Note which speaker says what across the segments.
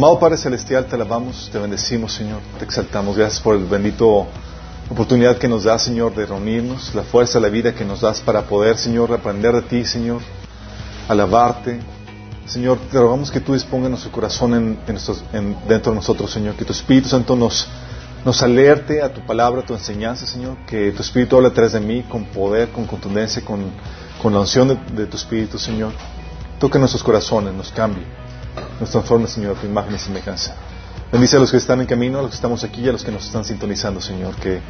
Speaker 1: Amado Padre Celestial, te alabamos, te bendecimos, Señor, te exaltamos. Gracias por el bendito oportunidad que nos da, Señor, de reunirnos, la fuerza, la vida que nos das para poder, Señor, aprender de ti, Señor, alabarte. Señor, te rogamos que tú dispongas nuestro corazón en, dentro de nosotros, Señor, que tu Espíritu Santo nos, nos alerte a tu palabra, a tu enseñanza, Señor, que tu Espíritu hable a través de mí con poder, con contundencia, con, con la unción de, de tu Espíritu, Señor. Toque nuestros corazones, nos cambie nos transforme, Señor, a tu imagen y semejanza. Bendice a los que están en camino, a los que estamos aquí y a los que nos están sintonizando, Señor, que,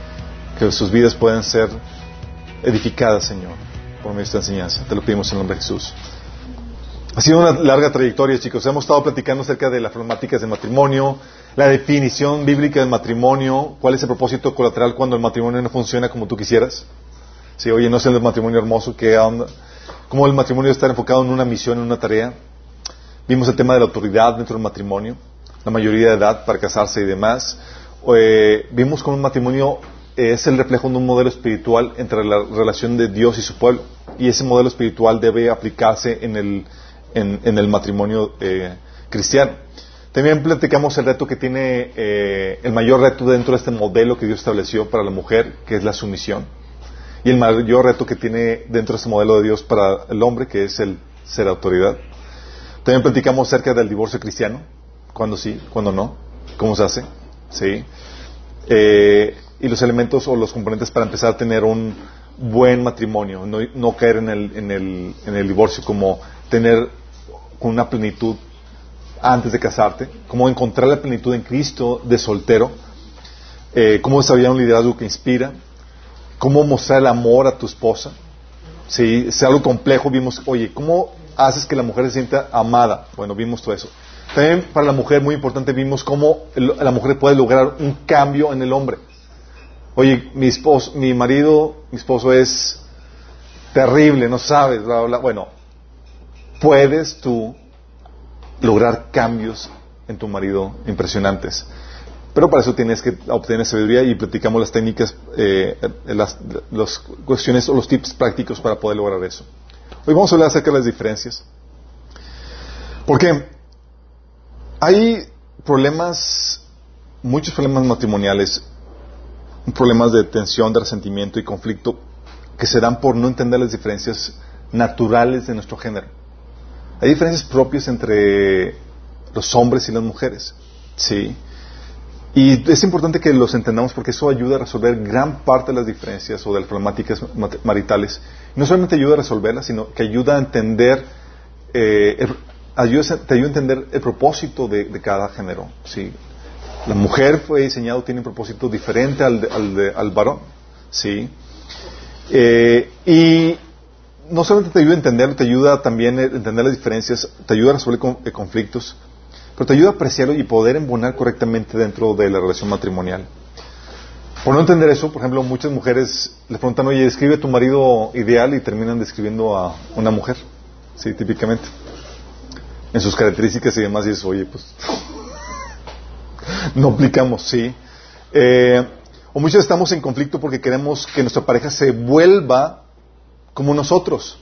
Speaker 1: que sus vidas puedan ser edificadas, Señor, por medio de esta enseñanza. Te lo pedimos en el nombre de Jesús. Ha sido una larga trayectoria, chicos. Hemos estado platicando acerca de las problemáticas del matrimonio, la definición bíblica del matrimonio, cuál es el propósito colateral cuando el matrimonio no funciona como tú quisieras. Si, oye, no es el matrimonio hermoso, que cómo el matrimonio está enfocado en una misión, en una tarea. Vimos el tema de la autoridad dentro del matrimonio, la mayoría de edad para casarse y demás. Eh, vimos cómo un matrimonio es el reflejo de un modelo espiritual entre la relación de Dios y su pueblo. Y ese modelo espiritual debe aplicarse en el, en, el matrimonio eh, cristiano. También platicamos el reto que tiene, eh, el mayor reto dentro de este modelo que Dios estableció para la mujer, que es la sumisión. Y el mayor reto que tiene dentro de este modelo de Dios para el hombre, que es el ser autoridad. También platicamos acerca del divorcio cristiano, cuándo sí, cuándo no, cómo se hace, sí, eh, y los elementos o los componentes para empezar a tener un buen matrimonio, no, caer en el, en, el, en el divorcio, como tener una plenitud antes de casarte, cómo encontrar la plenitud en Cristo de soltero, eh, cómo desarrollar un liderazgo que inspira, cómo mostrar el amor a tu esposa. Sí, es algo complejo. Vimos, oye, ¿cómo haces que la mujer se sienta amada. Bueno, vimos todo eso. También para la mujer, muy importante, vimos cómo la mujer puede lograr un cambio en el hombre. Oye, mi esposo, mi marido, mi esposo es terrible, no sabes, Bueno, puedes tú lograr cambios en tu marido impresionantes. Pero para eso tienes que obtener sabiduría y platicamos las técnicas, eh, las, las cuestiones o los tips prácticos para poder lograr eso. Hoy vamos a hablar acerca de las diferencias. Porque hay problemas, muchos problemas matrimoniales, problemas de tensión, de resentimiento y conflicto que se dan por no entender las diferencias naturales de nuestro género. Hay diferencias propias entre los hombres y las mujeres. Sí. Y es importante que los entendamos porque eso ayuda a resolver gran parte de las diferencias o de las problemáticas maritales. No solamente ayuda a resolverlas, sino que ayuda a entender, eh, ayuda, te ayuda a entender el propósito de, cada género. ¿sí? La mujer fue diseñada, tiene un propósito diferente al, al, al varón. ¿sí? Eh, y no solamente te ayuda a entender, te ayuda también a entender las diferencias, te ayuda a resolver eh, conflictos, pero te ayuda a apreciarlo y poder embonar correctamente dentro de la relación matrimonial. Por no entender eso, por ejemplo, muchas mujeres le preguntan, oye, describe tu marido ideal y terminan describiendo a una mujer, sí, típicamente. En sus características y demás, y dices, oye, pues, no aplicamos, sí. Eh, o muchos estamos en conflicto porque queremos que nuestra pareja se vuelva como nosotros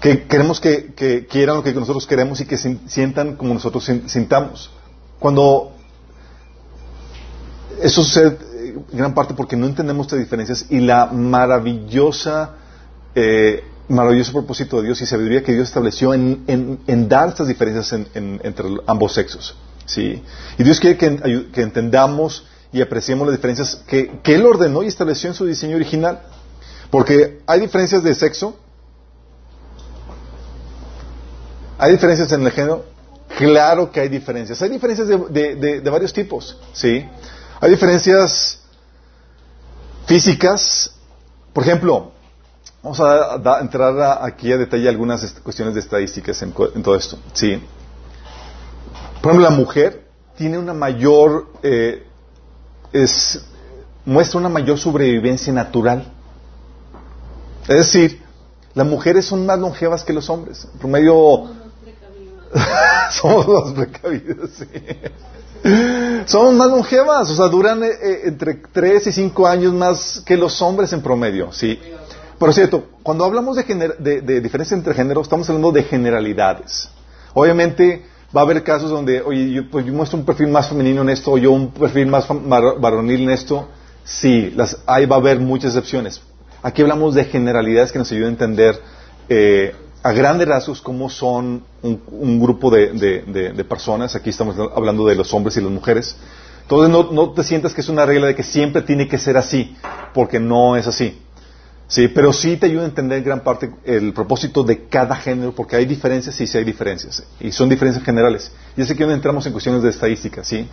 Speaker 1: que queremos que, quieran lo que nosotros queremos y que sientan como nosotros sintamos. Cuando eso sucede en gran parte porque no entendemos estas diferencias y la maravillosa, eh, maravilloso propósito de Dios y sabiduría que Dios estableció en, dar estas diferencias entre ambos sexos. ¿sí? Y Dios quiere que, entendamos y apreciemos las diferencias que, que Él ordenó y estableció en su diseño original. Porque hay diferencias de sexo ¿Hay diferencias en el género? Claro que hay diferencias. Hay diferencias de, varios tipos, ¿sí? Hay diferencias físicas. Por ejemplo, vamos a, entrar aquí a detalle algunas cuestiones de estadísticas en, todo esto, ¿sí? Por ejemplo, la mujer tiene una mayor, eh, es, muestra una mayor sobrevivencia natural. Es decir, las mujeres son más longevas que los hombres. En promedio Somos más precavidos, sí. Somos más longevas, o sea, duran eh, eh, entre 3 y 5 años más que los hombres en promedio, sí. Por cierto, cuando hablamos de, de, diferencia entre géneros, estamos hablando de generalidades. Obviamente va a haber casos donde, oye, yo, pues, yo muestro un perfil más femenino en esto, o yo un perfil más varonil en esto. Sí, las, ahí va a haber muchas excepciones. Aquí hablamos de generalidades que nos ayudan a entender eh, a grandes rasgos cómo son un, grupo de, personas. Aquí estamos hablando de los hombres y las mujeres. Entonces no, no te sientas que es una regla de que siempre tiene que ser así, porque no es así. Sí, pero sí te ayuda a entender en gran parte el propósito de cada género, porque hay diferencias y sí hay diferencias, y son diferencias generales. Y es aquí donde entramos en cuestiones de estadística, ¿sí?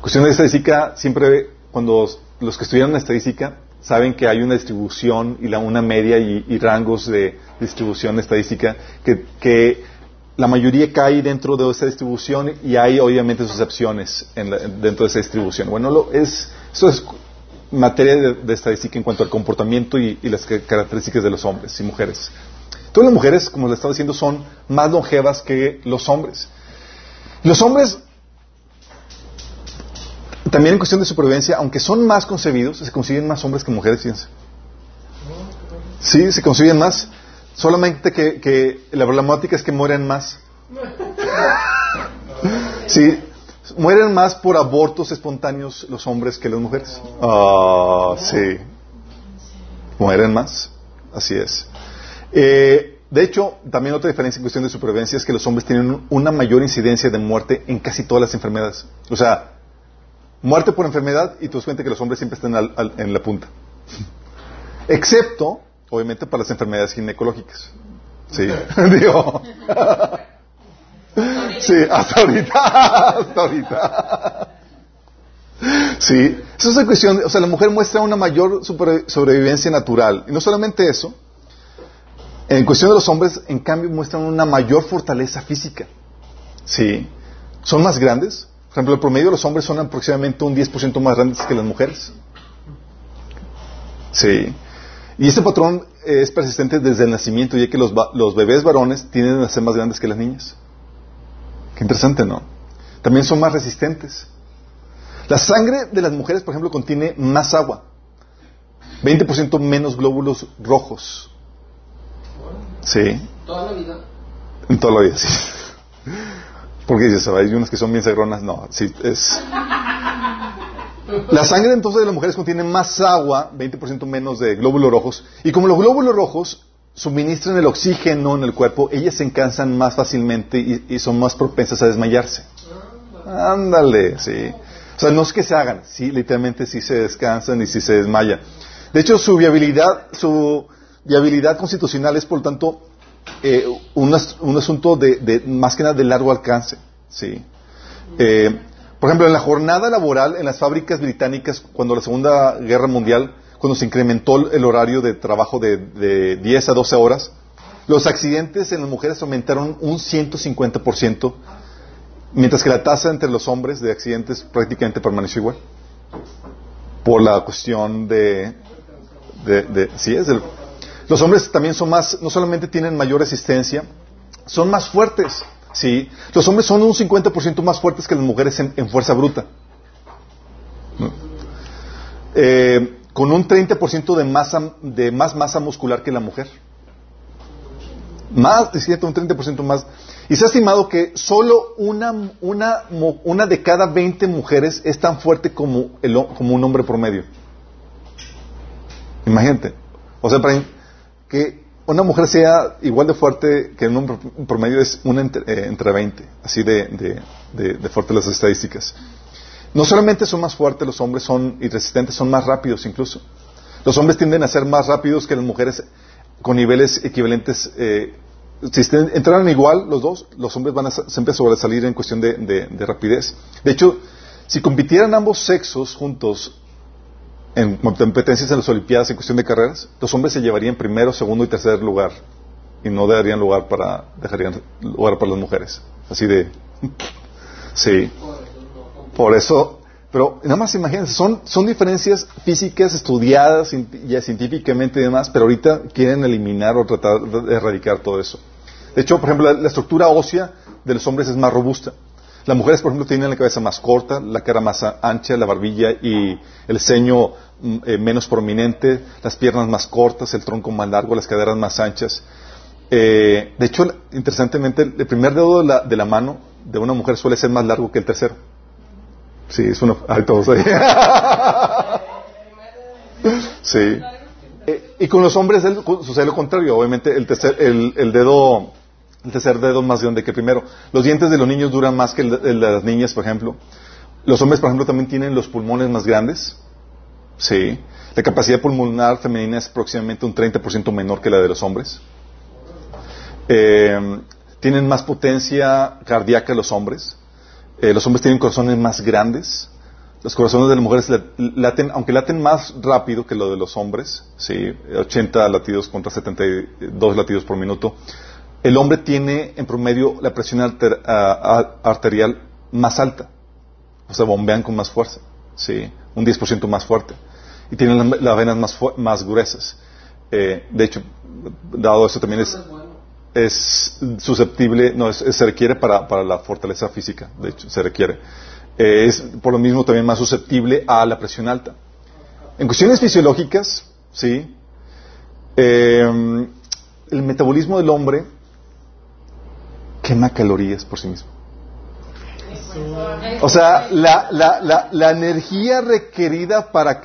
Speaker 1: Cuestiones de estadística, siempre cuando los que estudian estadística saben que hay una distribución y la, una media y, rangos de distribución estadística que, la mayoría cae dentro de esa distribución y hay obviamente sus excepciones dentro de esa distribución. Bueno, lo, es, eso es materia de, estadística en cuanto al comportamiento y, las características de los hombres y mujeres. Todas las mujeres, como les estaba diciendo, son más longevas que los hombres. Los hombres, también en cuestión de supervivencia, aunque son más concebidos, se consiguen más hombres que mujeres, fíjense. Sí, se consiguen más. Solamente que, que la problemática es que mueren más. Sí, Mueren más por abortos espontáneos los hombres que las mujeres. Ah, sí. Mueren más. Así es. Eh, de hecho, también otra diferencia en cuestión de supervivencia es que los hombres tienen una mayor incidencia de muerte en casi todas las enfermedades. O sea, muerte por enfermedad y tú das cuenta que los hombres siempre están en la punta. Excepto, obviamente, para las enfermedades ginecológicas. Sí, digo. Sí, hasta ahorita, hasta ahorita. Sí, eso es la cuestión, o sea, la mujer muestra una mayor sobrevivencia natural. Y no solamente eso, en cuestión de los hombres, en cambio, muestran una mayor fortaleza física. Sí, son más grandes. Por ejemplo, el promedio de los hombres son aproximadamente un 10% más grandes que las mujeres. Sí. Y ese patrón es persistente desde el nacimiento, ya que los, los bebés varones tienden a ser más grandes que las niñas. Qué interesante, ¿no? También son más resistentes. La sangre de las mujeres, por ejemplo, contiene más agua. 20% menos glóbulos rojos. Sí.
Speaker 2: ¿Toda la vida?
Speaker 1: En toda la vida, sí. Porque dices, hay unas que son bien sagronas. No, sí, es. La sangre entonces de las mujeres contiene más agua, 20% menos de glóbulos rojos. Y como los glóbulos rojos suministran el oxígeno en el cuerpo, ellas se cansan más fácilmente y, son más propensas a desmayarse. Ándale, sí. O sea, no es que se hagan, sí, literalmente sí se descansan y sí se desmayan. De hecho, su viabilidad, su viabilidad constitucional es, por lo tanto, eh, un, asunto de, más que nada de largo alcance, sí. Eh, por ejemplo, en la jornada laboral en las fábricas británicas, cuando la Segunda Guerra Mundial, cuando se incrementó el horario de trabajo de, 10 a 12 horas, los accidentes en las mujeres aumentaron un 150%, mientras que la tasa entre los hombres de accidentes prácticamente permaneció igual. Por la cuestión de... de, sí, es los hombres también son más, no solamente tienen mayor resistencia, son más fuertes. ¿sí? Los hombres son un 50% más fuertes que las mujeres en, fuerza bruta. Eh, con un 30% de, masa, de más masa muscular que la mujer. Más, es un 30% más. Y se ha estimado que solo una, una, una de cada 20 mujeres es tan fuerte como, el, como un hombre promedio. Imagínate. O sea, para que una mujer sea igual de fuerte que un hombre promedio es una entre, eh, entre 20. Así de, de, de, de fuerte las estadísticas. No solamente son más fuertes los hombres, son y resistentes, son más rápidos incluso. Los hombres tienden a ser más rápidos que las mujeres con niveles equivalentes. Eh, si entraran igual los dos, los hombres van a siempre sobresalir en cuestión de, rapidez. De hecho, si compitieran ambos sexos juntos en competencias en las Olimpiadas en cuestión de carreras, los hombres se llevarían primero, segundo y tercer lugar y no darían lugar para dejarían lugar para las mujeres. Así de sí. Por eso, pero nada más imagínense, son, son diferencias físicas estudiadas ya científicamente y demás, pero ahorita quieren eliminar o tratar de erradicar todo eso. De hecho, por ejemplo, la, estructura ósea de los hombres es más robusta. Las mujeres, por ejemplo, tienen la cabeza más corta, la cara más ancha, la barbilla y el ceño mm, eh, menos prominente, las piernas más cortas, el tronco más largo, las caderas más anchas. Eh, de hecho, interesantemente, el primer dedo de la, mano de una mujer suele ser más largo que el tercero. Sí, es uno. Hay todos ahí. sí. Eh, y con los hombres sucede lo contrario. Obviamente, el, tercer, el dedo el tercer dedo más grande que primero. Los dientes de los niños duran más que el de las niñas, por ejemplo. Los hombres, por ejemplo, también tienen los pulmones más grandes. Sí. La capacidad pulmonar femenina es aproximadamente un 30% menor que la de los hombres. Eh, tienen más potencia cardíaca los hombres. Eh, los hombres tienen corazones más grandes. Los corazones de las mujeres laten, aunque laten más rápido que lo de los hombres, sí, 80 latidos contra 72 latidos por minuto el hombre tiene en promedio la presión arterial más alta. O sea, bombean con más fuerza. Sí, un 10% más fuerte. Y tienen las, venas más, más gruesas. Eh, de hecho, dado eso también es, es susceptible, no, se requiere para, para, la fortaleza física, de hecho, se requiere. Eh, es por lo mismo también más susceptible a la presión alta. En cuestiones fisiológicas, sí, eh, el metabolismo del hombre quema calorías por sí mismo. O sea, la, la, la, la energía requerida para...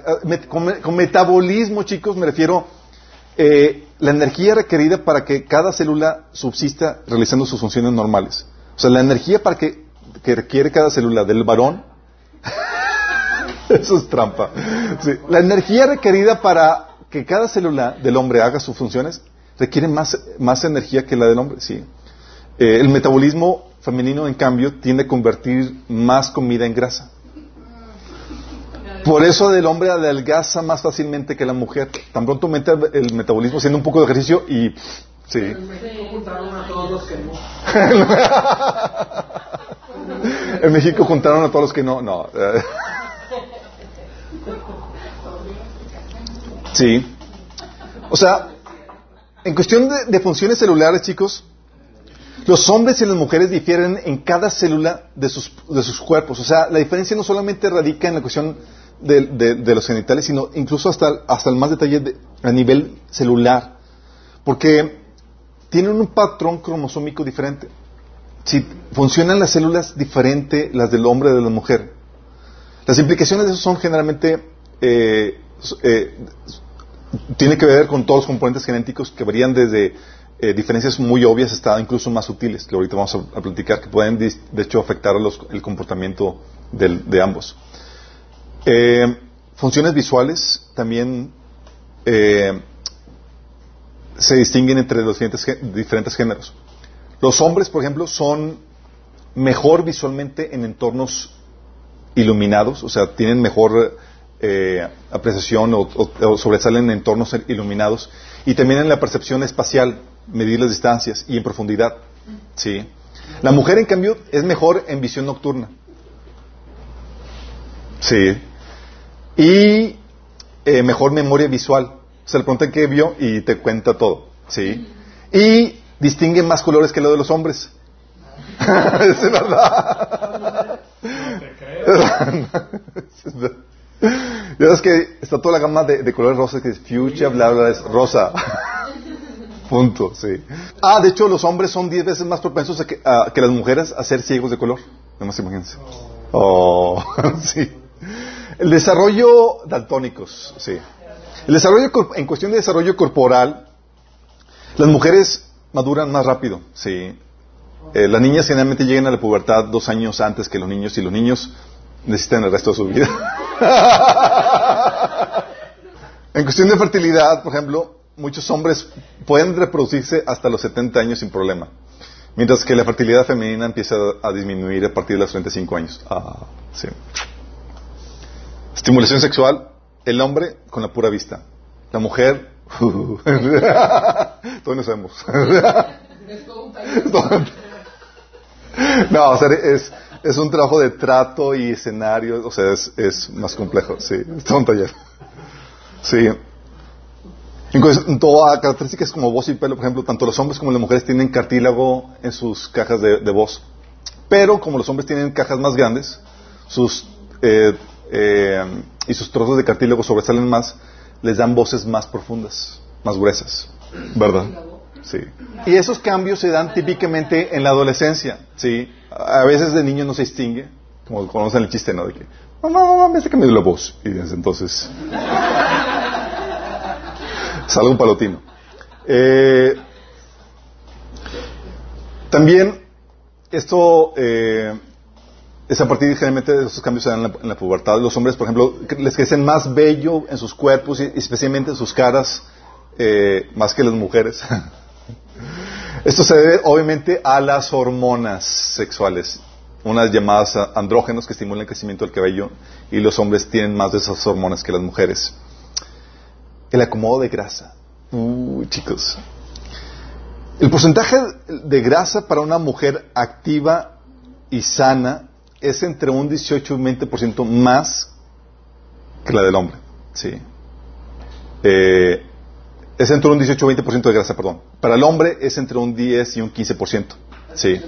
Speaker 1: Con, metabolismo, chicos, me refiero... Eh, la energía requerida para que cada célula subsista realizando sus funciones normales. O sea, la energía para que, que requiere cada célula del varón... Eso es trampa. La energía requerida para que cada célula del hombre haga sus funciones requiere más, más energía que la del hombre, sí. Eh, el metabolismo femenino, en cambio, tiende a convertir más comida en grasa. Por eso el hombre adelgaza más fácilmente que la mujer. Tan pronto aumenta el metabolismo haciendo un poco de ejercicio y... Sí. En México juntaron a todos los que no. en México juntaron a todos los que no. No. sí. O sea, en cuestión de funciones celulares, chicos, los hombres y las mujeres difieren en cada célula de sus, de sus cuerpos. O sea, la diferencia no solamente radica en la cuestión de, los genitales, sino incluso hasta, hasta el más detalle a nivel celular. Porque tienen un patrón cromosómico diferente. Si funcionan las células diferente las del hombre y de la mujer. Las implicaciones de eso son generalmente eh, eh, tiene que ver con todos los componentes genéticos que varían desde eh, diferencias muy obvias hasta incluso más sutiles, que ahorita vamos a, platicar, que pueden de hecho afectar el comportamiento de ambos. Eh, funciones visuales también eh, se distinguen entre los diferentes, géneros. Los hombres, por ejemplo, son mejor visualmente en entornos iluminados, o sea, tienen mejor apreciación o, sobresalen en entornos iluminados y también en la percepción espacial medir las distancias y en profundidad. ¿sí? La mujer, en cambio, es mejor en visión nocturna. Sí. Y eh, mejor memoria visual. Se le pregunta qué vio y te cuenta todo. ¿sí? Y distingue más colores que lo de los hombres. es verdad. No te creo. Ya es que está toda la gama de, colores rosas que es fuchsia, bla, bla, es rosa. Punto, sí. Ah, de hecho, los hombres son diez veces más propensos a que, las mujeres a ser ciegos de color. No más imagínense. Oh, sí. El desarrollo daltónicos, sí. El desarrollo, en cuestión de desarrollo corporal, las mujeres maduran más rápido, sí. Eh, las niñas generalmente llegan a la pubertad dos años antes que los niños y los niños necesitan el resto de su vida. en cuestión de fertilidad, por ejemplo, muchos hombres pueden reproducirse hasta los 70 años sin problema, mientras que la fertilidad femenina empieza a disminuir a partir de los 35 años. Ah, sí. Estimulación sexual, el hombre con la pura vista, la mujer, todos lo sabemos. no, o sea, es, es un trabajo de trato y escenario, o sea, es, es más complejo, sí, es un taller. Sí. En todas características como voz y pelo, por ejemplo, tanto los hombres como las mujeres tienen cartílago en sus cajas de, voz. Pero como los hombres tienen cajas más grandes, sus eh, eh, y sus trozos de cartílago sobresalen más, les dan voces más profundas, más gruesas, ¿verdad? Sí. Y esos cambios se dan típicamente en la adolescencia, ¿sí? A veces de niño no se distingue, como conocen el chiste, ¿no? De que, mamá, mamá, me me dio la voz. Y entonces... Salgo un palotino. Eh, también esto eh, es a partir generalmente de esos cambios se dan en la, pubertad. Los hombres, por ejemplo, les crecen más bello en sus cuerpos y especialmente en sus caras, eh, más que las mujeres. Esto se debe obviamente a las hormonas sexuales, unas llamadas andrógenos que estimulan el crecimiento del cabello y los hombres tienen más de esas hormonas que las mujeres. El acomodo de grasa. Uy, chicos. El porcentaje de grasa para una mujer activa y sana es entre un 18 y un 20% más que la del hombre. Sí. Eh, es entre un 18 y un 20% de grasa, perdón. Para el hombre es entre un 10 y un 15%. Sí.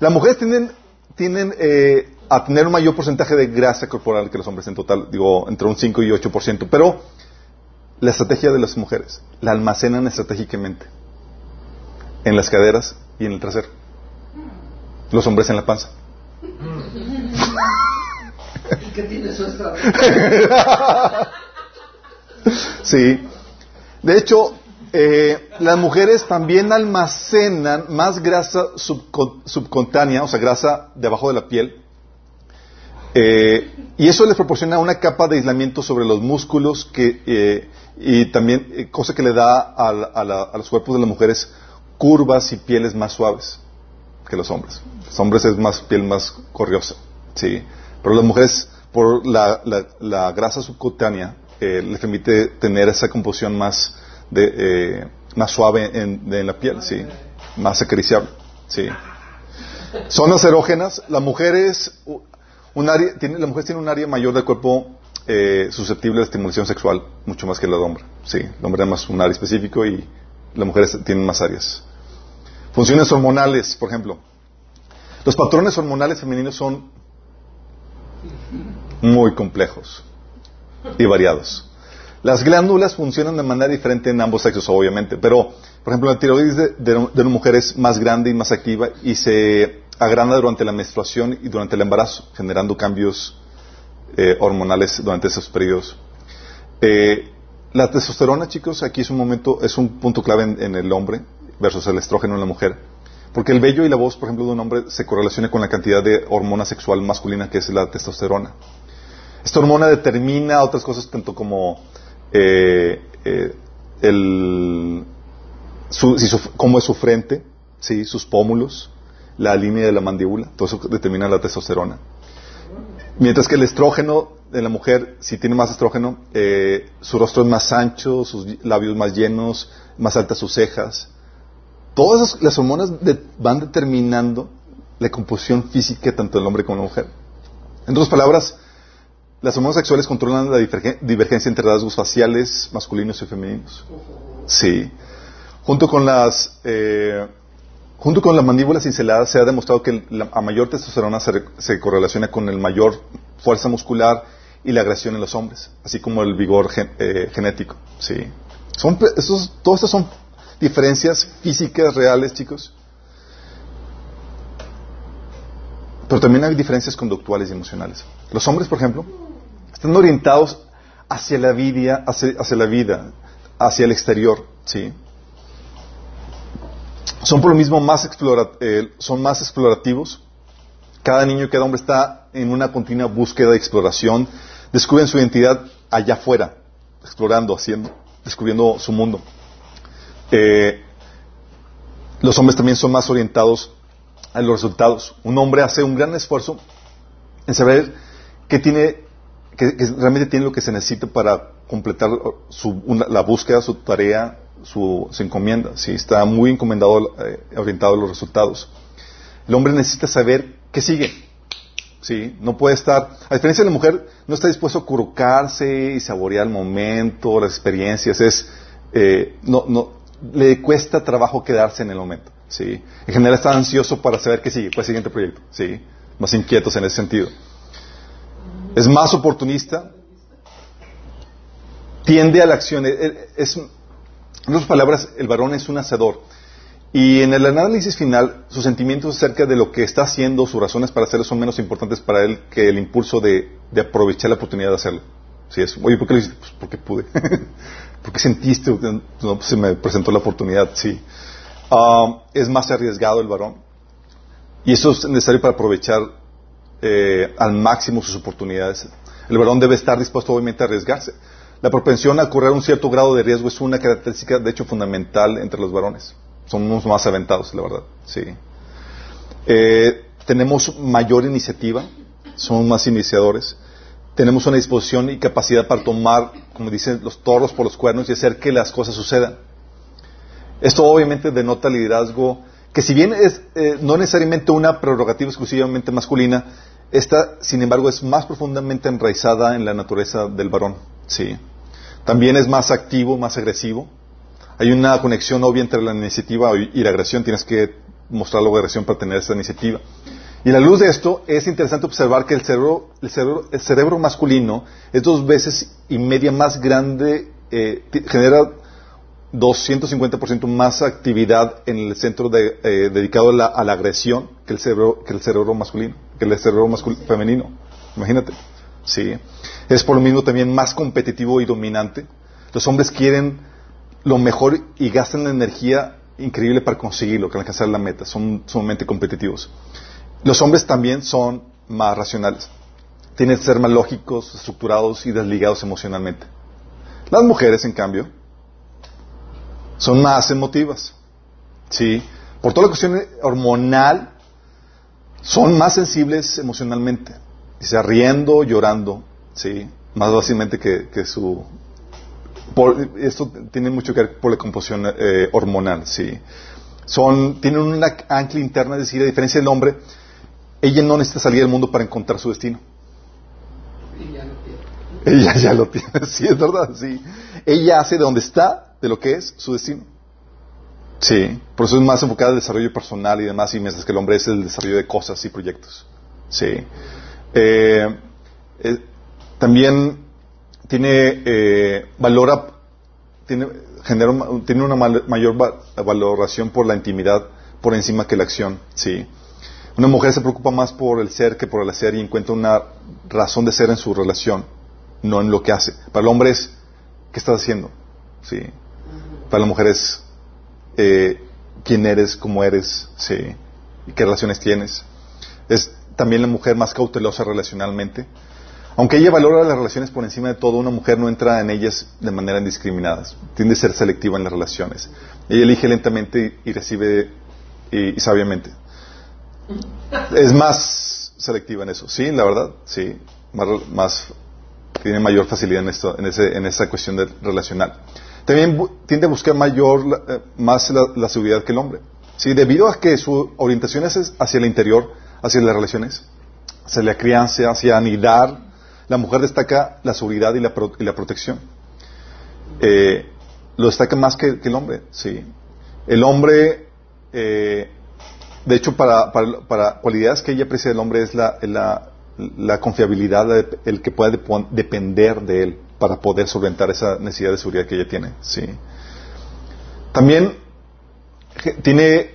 Speaker 1: Las mujeres tienden, tienden eh, a tener un mayor porcentaje de grasa corporal que los hombres en total, digo, entre un 5 y 8%. Pero la estrategia de las mujeres la almacenan estratégicamente en las caderas y en el trasero. Los hombres en la panza.
Speaker 2: ¿Y qué tiene su estrategia?
Speaker 1: sí. De hecho, eh, las mujeres también almacenan más grasa subcutánea, o sea, grasa debajo de la piel, eh, y eso les proporciona una capa de aislamiento sobre los músculos que, eh, y también, eh, cosa que le da a, los cuerpos de las mujeres curvas y pieles más suaves que los hombres. Los hombres es más piel más corriosa, sí. Pero las mujeres, por la, grasa subcutánea, les permite tener esa composición más, de, más suave en, la piel, sí. Más acariciable, sí. Zonas erógenas, las mujeres un área, tiene, la mujer tiene un área mayor del cuerpo eh, susceptible de estimulación sexual, mucho más que del hombre. Sí, el hombre es más un área específico y las mujeres tienen más áreas. Funciones hormonales, por ejemplo. Los patrones hormonales femeninos son muy complejos y variados. Las glándulas funcionan de manera diferente en ambos sexos, obviamente, pero, por ejemplo, la tiroides de, una mujer es más grande y más activa y se agranda durante la menstruación y durante el embarazo, generando cambios eh, hormonales durante esos periodos. Eh, la testosterona, chicos, aquí es un momento, es un punto clave en, el hombre versus el estrógeno en la mujer. Porque el vello y la voz, por ejemplo, de un hombre se correlaciona con la cantidad de hormona sexual masculina que es la testosterona. Esta hormona determina otras cosas tanto como eh, el, cómo es su frente, ¿sí? sus pómulos, la línea de la mandíbula, todo eso determina la testosterona. Mientras que el estrógeno de la mujer, si tiene más estrógeno, eh, su rostro es más ancho, sus labios más llenos, más altas sus cejas. Todas las hormonas van determinando la composición física tanto del hombre como de la mujer. En otras palabras, las hormonas sexuales controlan la divergencia entre rasgos faciales masculinos y femeninos. Sí. Junto con las eh, Junto con la mandíbula cincelada se ha demostrado que la, a mayor testosterona se, correlaciona con el mayor fuerza muscular y la agresión en los hombres, así como el vigor eh, genético. Sí. Son, estos, todas estas son diferencias físicas reales, chicos. Pero también hay diferencias conductuales y emocionales. Los hombres, por ejemplo, están orientados hacia la vida, hacia, hacia la vida, hacia el exterior, ¿sí? son por lo mismo más, eh, son más explorativos. Cada niño y cada hombre está en una continua búsqueda de exploración. Descubren su identidad allá afuera, explorando, haciendo, descubriendo su mundo. Eh, los hombres también son más orientados a los resultados. Un hombre hace un gran esfuerzo en saber que tiene, que, realmente tiene lo que se necesita para completar la búsqueda, su tarea, su, encomienda, ¿sí? está muy encomendado, eh, orientado a los resultados. El hombre necesita saber qué sigue. ¿sí? No puede estar, a diferencia de la mujer, no está dispuesto a curcarse y saborear el momento, las experiencias. Es, eh, no, no, le cuesta trabajo quedarse en el momento. ¿sí? En general está ansioso para saber qué sigue, cuál es el siguiente proyecto, ¿sí? Más inquietos en ese sentido. Es más oportunista, tiende a la acción. E, e, es, en otras palabras, el varón es un hacedor. Y en el análisis final, sus sentimientos acerca de lo que está haciendo, sus razones para hacerlo son menos importantes para él que el impulso de, aprovechar la oportunidad de hacerlo. Si es, oye, ¿por qué lo hiciste? Pues porque pude. ¿Por qué sentiste? No, pues se me presentó la oportunidad, sí. Ah, es más arriesgado el varón. Y eso es necesario para aprovechar eh, al máximo sus oportunidades. El varón debe estar dispuesto, obviamente, a arriesgarse. La propensión a correr un cierto grado de riesgo es una característica, de hecho, fundamental entre los varones somos más aventados, la verdad. Sí. Eh, tenemos mayor iniciativa, somos más iniciadores. Tenemos una disposición y capacidad para tomar, como dicen, los toros por los cuernos y hacer que las cosas sucedan. Esto obviamente denota liderazgo que si bien es eh, no necesariamente una prerrogativa exclusivamente masculina, esta, sin embargo, es más profundamente enraizada en la naturaleza del varón. Sí. También es más activo, más agresivo. Hay una conexión obvia entre la iniciativa y la agresión. Tienes que mostrar la agresión para tener esa iniciativa. Y a la luz de esto, es interesante observar que el cerebro, el cerebro, masculino es dos veces y media más grande, eh, genera 250% más actividad en el centro eh, dedicado a la, a la, agresión que el cerebro, que el cerebro masculino, que el cerebro femenino. Imagínate. Sí. Es por lo mismo también más competitivo y dominante. Los hombres quieren lo mejor y gastan energía increíble para conseguirlo, para alcanzar la meta. Son sumamente competitivos. Los hombres también son más racionales. Tienen que ser más lógicos, estructurados y desligados emocionalmente. Las mujeres, en cambio, son más emotivas. ¿Sí? Por toda la cuestión hormonal, son más sensibles emocionalmente. sea riendo, llorando, ¿sí? Más fácilmente que su esto tiene mucho que ver por la composición eh, hormonal, sí. Son, tienen una ancla interna, es decir, a diferencia del hombre, ella no necesita salir del mundo para encontrar su destino. Ella lo tiene. Ella ya lo tiene, sí, es verdad, sí. Ella hace de donde está, de lo que es, su destino. Sí, por eso es más enfocada al desarrollo personal y demás, y mientras que el hombre es el desarrollo de cosas y proyectos. Sí. Eh, eh, también tiene eh, valora, tiene, genera, tiene una mayor valoración por la intimidad por encima que la acción, sí. Una mujer se preocupa más por el ser que por el hacer y encuentra una razón de ser en su relación, no en lo que hace. Para el hombre es, ¿qué estás haciendo? Sí. Para la mujer es, eh, quién eres, cómo eres, sí. Y qué relaciones tienes. Es también la mujer más cautelosa relacionalmente. Aunque ella valora las relaciones por encima de todo, una mujer no entra en ellas de manera indiscriminada. Tiende a ser selectiva en las relaciones. Ella elige lentamente y, recibe y, sabiamente. Es más selectiva en eso, sí, la verdad, sí. Más, tiene mayor facilidad en esto, en, esa cuestión de relacional. También tiende a buscar mayor, eh, más la, seguridad que el hombre. Sí, debido a que su orientación es hacia el interior, hacia las relaciones, hacia la crianza, hacia anidar la mujer destaca la seguridad y la, protección. Eh, lo destaca más que, el hombre, sí. El hombre, eh, de hecho, para, cualidades que ella aprecia del hombre es la, confiabilidad, el que pueda depender de él para poder solventar esa necesidad de seguridad que ella tiene, sí. También tiene,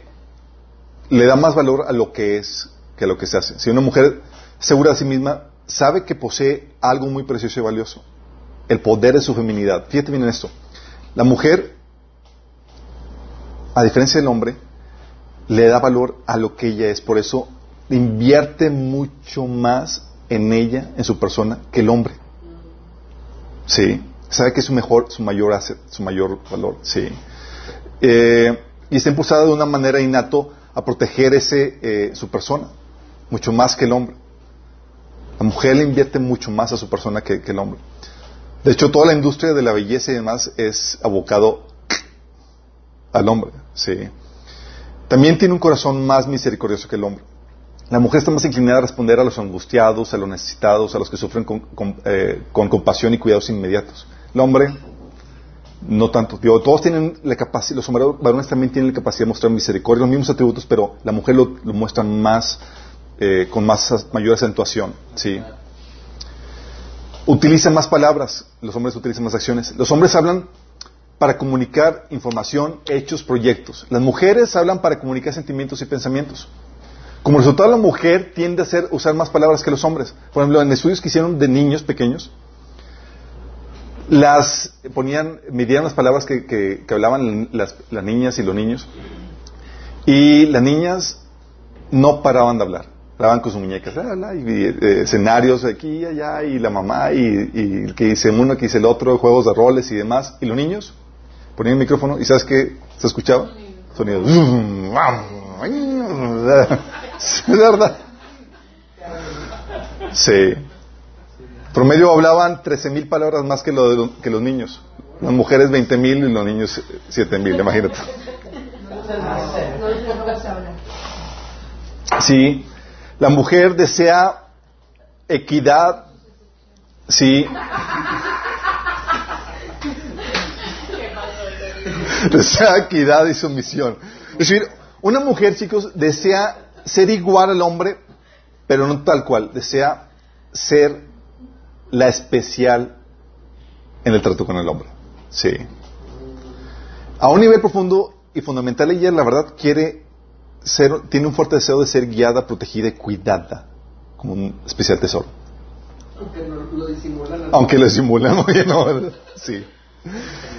Speaker 1: le da más valor a lo que es que a lo que se hace. Si una mujer segura de sí misma, sabe que posee algo muy precioso y valioso, el poder de su feminidad. Fíjate bien en esto. La mujer, a diferencia del hombre, le da valor a lo que ella es. Por eso invierte mucho más en ella, en su persona, que el hombre. Sí. Sabe que es su mejor, su mayor su mayor valor. Sí. Eh, y está impulsada de una manera innato a proteger ese, eh, su persona, mucho más que el hombre. La mujer le invierte mucho más a su persona que, el hombre. De hecho, toda la industria de la belleza y demás es abocado al hombre. Sí. También tiene un corazón más misericordioso que el hombre. La mujer está más inclinada a responder a los angustiados, a los necesitados, a los que sufren con, eh, compasión y cuidados inmediatos. El hombre no tanto. Todos tienen la capacidad, los varones también tienen la capacidad de mostrar misericordia, los mismos atributos, pero la mujer lo, muestra más, eh, con más, mayor acentuación, ¿sí? Utilizan más palabras, los hombres utilizan más acciones. Los hombres hablan para comunicar información, hechos, proyectos. Las mujeres hablan para comunicar sentimientos y pensamientos. Como resultado, la mujer tiende a hacer, usar más palabras que los hombres. Por ejemplo, en estudios que hicieron de niños pequeños, las ponían, midían las palabras que, hablaban las, niñas y los niños, y las niñas no paraban de hablar. Hablaban con sus muñecas, y, eh, escenarios aquí y allá, y la mamá, y, y que dice uno, que dice el otro, juegos de roles y demás. Y los niños ponían el micrófono, ¿y sabes qué se escuchaba? Sonido. ¿Es verdad? Sí. Promedio hablaban 13.000 palabras más que, lo que los niños. Las mujeres 20.000 y los niños 7.000, imagínate. Sí. La mujer desea equidad. Sí. desea equidad y sumisión. Es decir, una mujer, chicos, desea ser igual al hombre, pero no tal cual. Desea ser la especial en el trato con el hombre. Sí. A un nivel profundo y fundamental, ella, la verdad, quiere ser, tiene un fuerte deseo de ser guiada, protegida y cuidada como un especial tesoro. Aunque lo disimulan. Aunque lo disimulan, no, sí.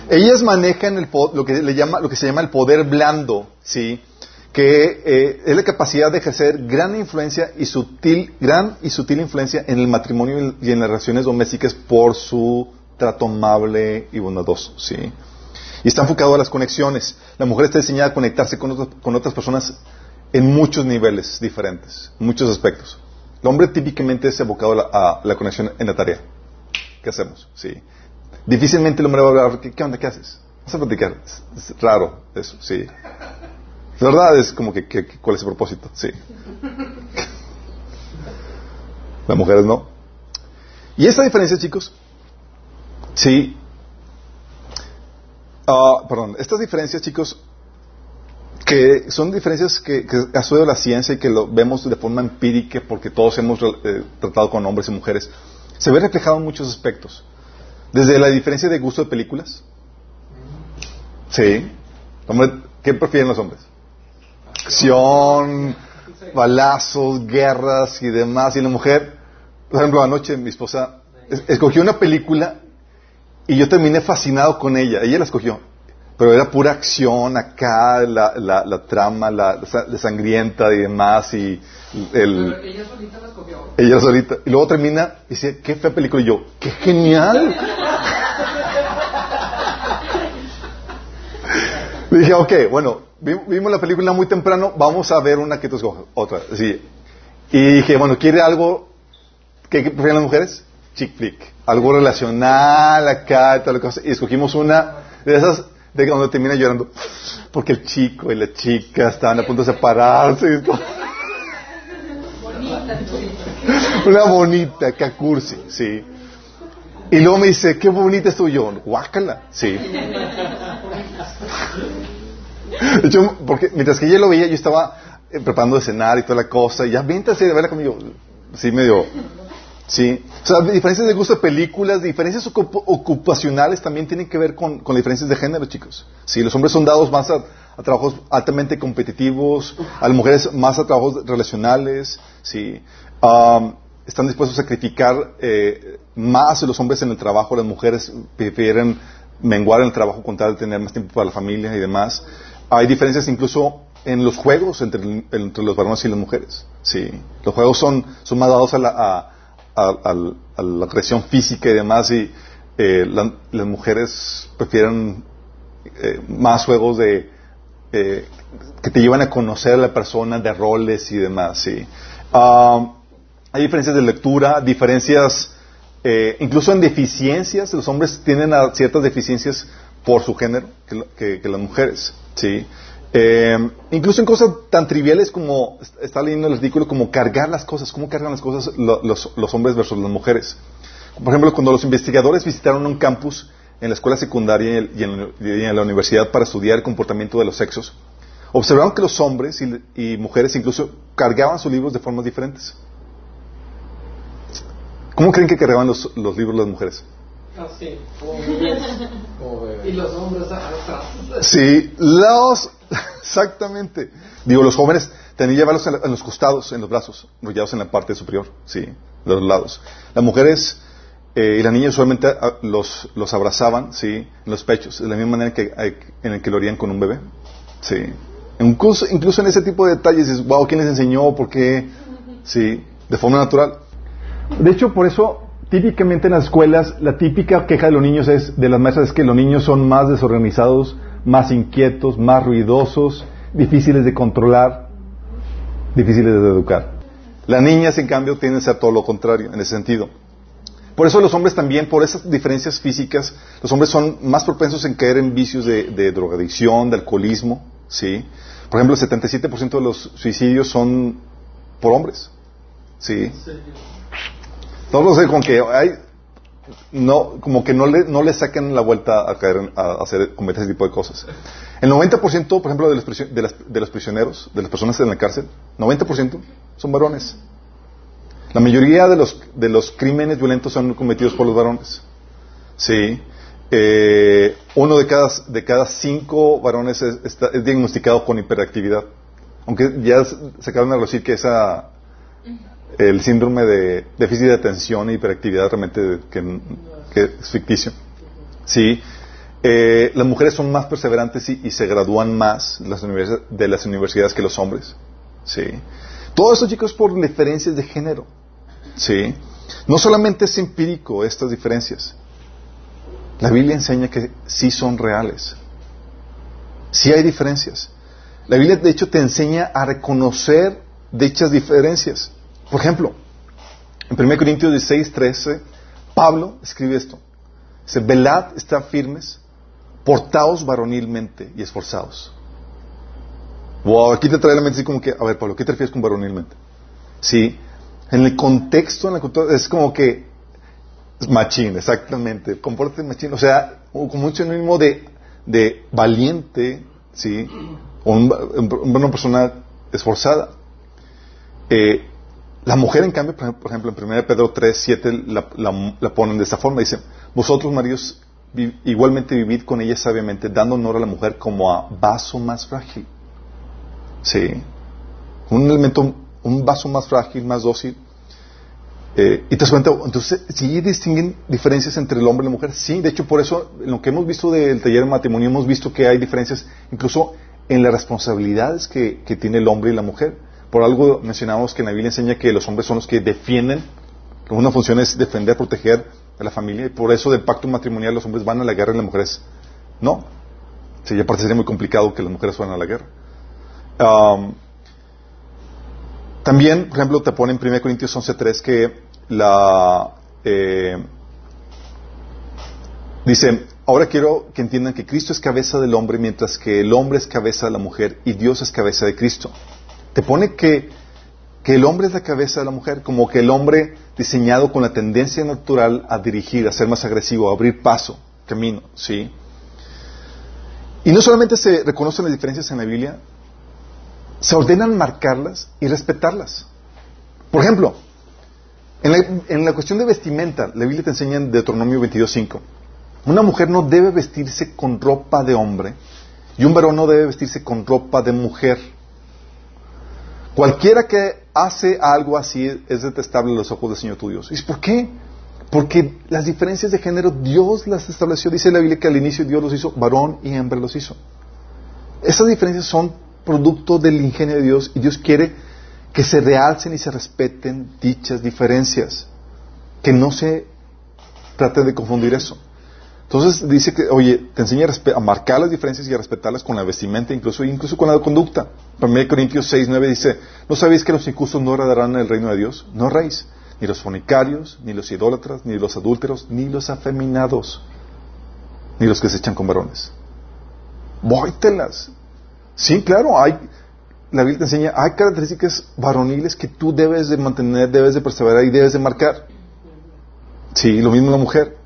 Speaker 1: Ellas manejan el, lo que le llama, lo que se llama el poder blando, sí que eh, es la capacidad de ejercer gran influencia y sutil, gran y sutil influencia en el matrimonio y en las relaciones domésticas por su trato amable y bondadoso, ¿sí? Y está enfocado a las conexiones. La mujer está diseñada a conectarse con, otras personas en muchos niveles diferentes, en muchos aspectos. El hombre típicamente es evocado a la, conexión en la tarea. ¿Qué hacemos? Sí. Difícilmente el hombre va a hablar, ¿qué, onda? ¿Qué haces? Vas a platicar. es raro eso, sí. Verdad es como que, ¿cuál es el propósito? Sí. Las mujeres no. Y esta diferencia, chicos, sí. Uh, perdón, estas diferencias, chicos, que son diferencias que, que ha la ciencia y que lo vemos de forma empírica porque todos hemos eh, tratado con hombres y mujeres, se ve reflejado en muchos aspectos. Desde la diferencia de gusto de películas. Sí. ¿Qué prefieren los hombres? Acción, balazos, guerras y demás. Y la mujer, por ejemplo, anoche mi esposa escogió una película y yo terminé fascinado con ella. Ella la escogió. Pero era pura acción acá, la, la, la trama, la, la, sangrienta y demás. Y el, ella solita la escogió. Ella solita. Y luego termina y dice, qué fea película. Y yo, qué genial. dije, ok, bueno, vimos la película muy temprano, vamos a ver una que tú escoges, otra. Sí. Y dije, bueno, ¿quiere algo que prefieren las mujeres? Chick flick. Algo relacional acá, tal cosa. Y escogimos una de esas de donde termina llorando. Porque el chico y la chica estaban a punto de separarse. Bonita, una bonita, que cursi, sí. Y luego me dice, qué bonita es tu. Guácala, sí. De hecho, porque mientras que ella lo veía, yo estaba eh, preparando de cenar y toda la cosa, y ya así de verla conmigo. Sí, medio. Sí. O sea, diferencias de gusto de películas, diferencias ocupacionales también tienen que ver con, con diferencias de género, chicos. Sí, los hombres son dados más a, trabajos altamente competitivos, a las mujeres más a trabajos relacionales, sí. Están dispuestos a sacrificar eh, más los hombres en el trabajo, las mujeres prefieren menguar en el trabajo con tal de tener más tiempo para la familia y demás. Hay diferencias incluso en los juegos entre, entre los varones y las mujeres. Sí. Los juegos son, son más dados a la, a, la creación física y demás, y eh, las mujeres prefieren eh, más juegos de eh, que te llevan a conocer a la persona, de roles y demás. Sí. Ah, hay diferencias de lectura, diferencias incluso en deficiencias. Los hombres tienen ciertas deficiencias por su género que las mujeres. ¿sí? Eh, incluso en cosas tan triviales como, está leyendo el artículo, como cargar las cosas, cómo cargan las cosas los, hombres versus las mujeres. Por ejemplo, cuando los investigadores visitaron un campus en la escuela secundaria y en la universidad para estudiar el comportamiento de los sexos, observaron que los hombres y, mujeres incluso cargaban sus libros de formas diferentes. ¿Cómo creen que cargaban los, libros las mujeres?
Speaker 2: Así, como Y los hombres atrás.
Speaker 1: Sí, los, exactamente. Digo, los jóvenes tenían que llevarlos en, los costados, en los brazos, enrollados en la parte superior, sí, de los lados. Las mujeres eh, y las niñas usualmente ah, los, los abrazaban, sí, en los pechos, de la misma manera que, en el que lo harían con un bebé, sí. Incluso, incluso en ese tipo de detalles wow, ¿quién les enseñó? ¿Por qué? Sí, de forma natural.
Speaker 3: De hecho, por eso, típicamente en las escuelas, la típica queja de los niños es, de las maestras es que los niños son más desorganizados, más inquietos, más ruidosos, difíciles de controlar, difíciles de educar.
Speaker 1: Las niñas, en cambio, tienen que ser todo lo contrario, en ese sentido. Por eso los hombres también, por esas diferencias físicas, los hombres son más propensos en caer en vicios de, de drogadicción, de alcoholismo, ¿sí? Por ejemplo, el 77% de los suicidios son por hombres. ¿Sí? Todos los con que hay, no, como que no le, no le saquen la vuelta a caer, a hacer, cometer ese tipo de cosas. El 90%, por ejemplo, de los, de, las, de los prisioneros, de las personas en la cárcel, 90% son varones. La mayoría de los, de los crímenes violentos son cometidos por los varones. Sí. Eh, uno de cada, de cada cinco varones es, diagnosticado con hiperactividad. Aunque ya se acaban de decir que esa, el síndrome de déficit de atención e hiperactividad realmente que, es ficticio. Sí. Eh, las mujeres son más perseverantes y, se gradúan más de las universidades que los hombres. Sí. Todo eso, chicos, por diferencias de género. Sí. No solamente es empírico estas diferencias. La Biblia enseña que sí son reales. Sí hay diferencias. La Biblia, de hecho, te enseña a reconocer dichas diferencias. Por ejemplo, en 1 Corintios 16, 13, Pablo escribe esto. Dice, velad, estad firmes, portaos varonilmente y esforzados. Wow, aquí te trae la mente así como que, a ver, Pablo, ¿qué te refieres con varonilmente? Sí, en el contexto, en la cultura, es como que Machín, exactamente. Compórtate machín. O sea, como un sinónimo de, de valiente, ¿sí? O una persona esforzada. Eh, la mujer, en cambio, por ejemplo, en 1 Pedro 3, 7 la, la, ponen de esta forma. Dice, vosotros, maridos, igualmente vivid con ella sabiamente, dando honor a la mujer como a vaso más frágil. Sí. Un elemento, un vaso más frágil, más dócil, eh, y te das cuenta, entonces, ¿sí distinguen diferencias entre el hombre y la mujer? Sí, de hecho, por eso, en lo que hemos visto del taller de matrimonio, hemos visto que hay diferencias incluso en las responsabilidades que, tiene el hombre y la mujer. Por algo mencionamos que en la Biblia enseña que los hombres son los que defienden, una función es defender, proteger a la familia, y por eso del pacto matrimonial los hombres van a la guerra y las mujeres no. Sí, aparte sería muy complicado que las mujeres fueran a la guerra. también, por ejemplo, te pone en 1 Corintios 11.3 que la... Eh, dice, ahora quiero que entiendan que Cristo es cabeza del hombre mientras que el hombre es cabeza de la mujer y Dios es cabeza de Cristo. Te pone que, el hombre es la cabeza de la mujer, como que el hombre diseñado con la tendencia natural a dirigir, a ser más agresivo, a abrir paso, camino, ¿sí? Y no solamente se reconocen las diferencias en la Biblia, se ordenan marcarlas y respetarlas. Por ejemplo, en la, cuestión de vestimenta, la Biblia te enseña en Deuteronomio 22.5, una mujer no debe vestirse con ropa de hombre y un varón no debe vestirse con ropa de mujer. Cualquiera que hace algo así es detestable a los ojos del Señor tu Dios. ¿Y por qué? Porque las diferencias de género Dios las estableció. Dice la Biblia que al inicio Dios los hizo, varón y hembra los hizo. Esas diferencias son producto del ingenio de Dios y Dios quiere que se realcen y se respeten dichas diferencias, que no se traten de confundir eso. Entonces dice que, oye, te enseña a, marcar las diferencias y a respetarlas con la vestimenta, incluso, incluso con la conducta. 1 Corintios 6, 9 dice, ¿no sabéis que los injustos no heredarán el reino de Dios? No reis, ni los fornicarios, ni los idólatras, ni los adúlteros, ni los afeminados, ni los que se echan con varones. Vóytelas. Sí, claro, hay, la Biblia te enseña, hay características varoniles que tú debes de mantener, debes de perseverar y debes de marcar. Sí, lo mismo la mujer.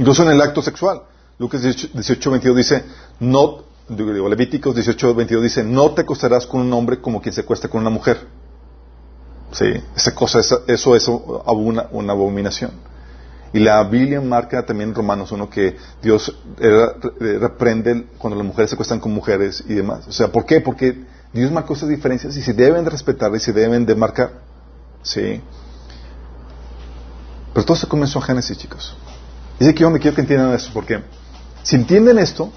Speaker 1: Incluso en el acto sexual. Lucas 18, 22 dice, no, Levíticos 18, 22 dice, no te acostarás con un hombre como quien se acuesta con una mujer. Sí, esa cosa, eso es una, abominación. Y la Biblia marca también en Romanos 1 que Dios reprende cuando las mujeres se acuestan con mujeres y demás. O sea, ¿por qué? Porque Dios marcó esas diferencias y se deben de respetar y se deben de marcar. Sí. Pero todo se comenzó en Génesis, chicos. Y es aquí donde quiero que entiendan esto, porque si entienden esto,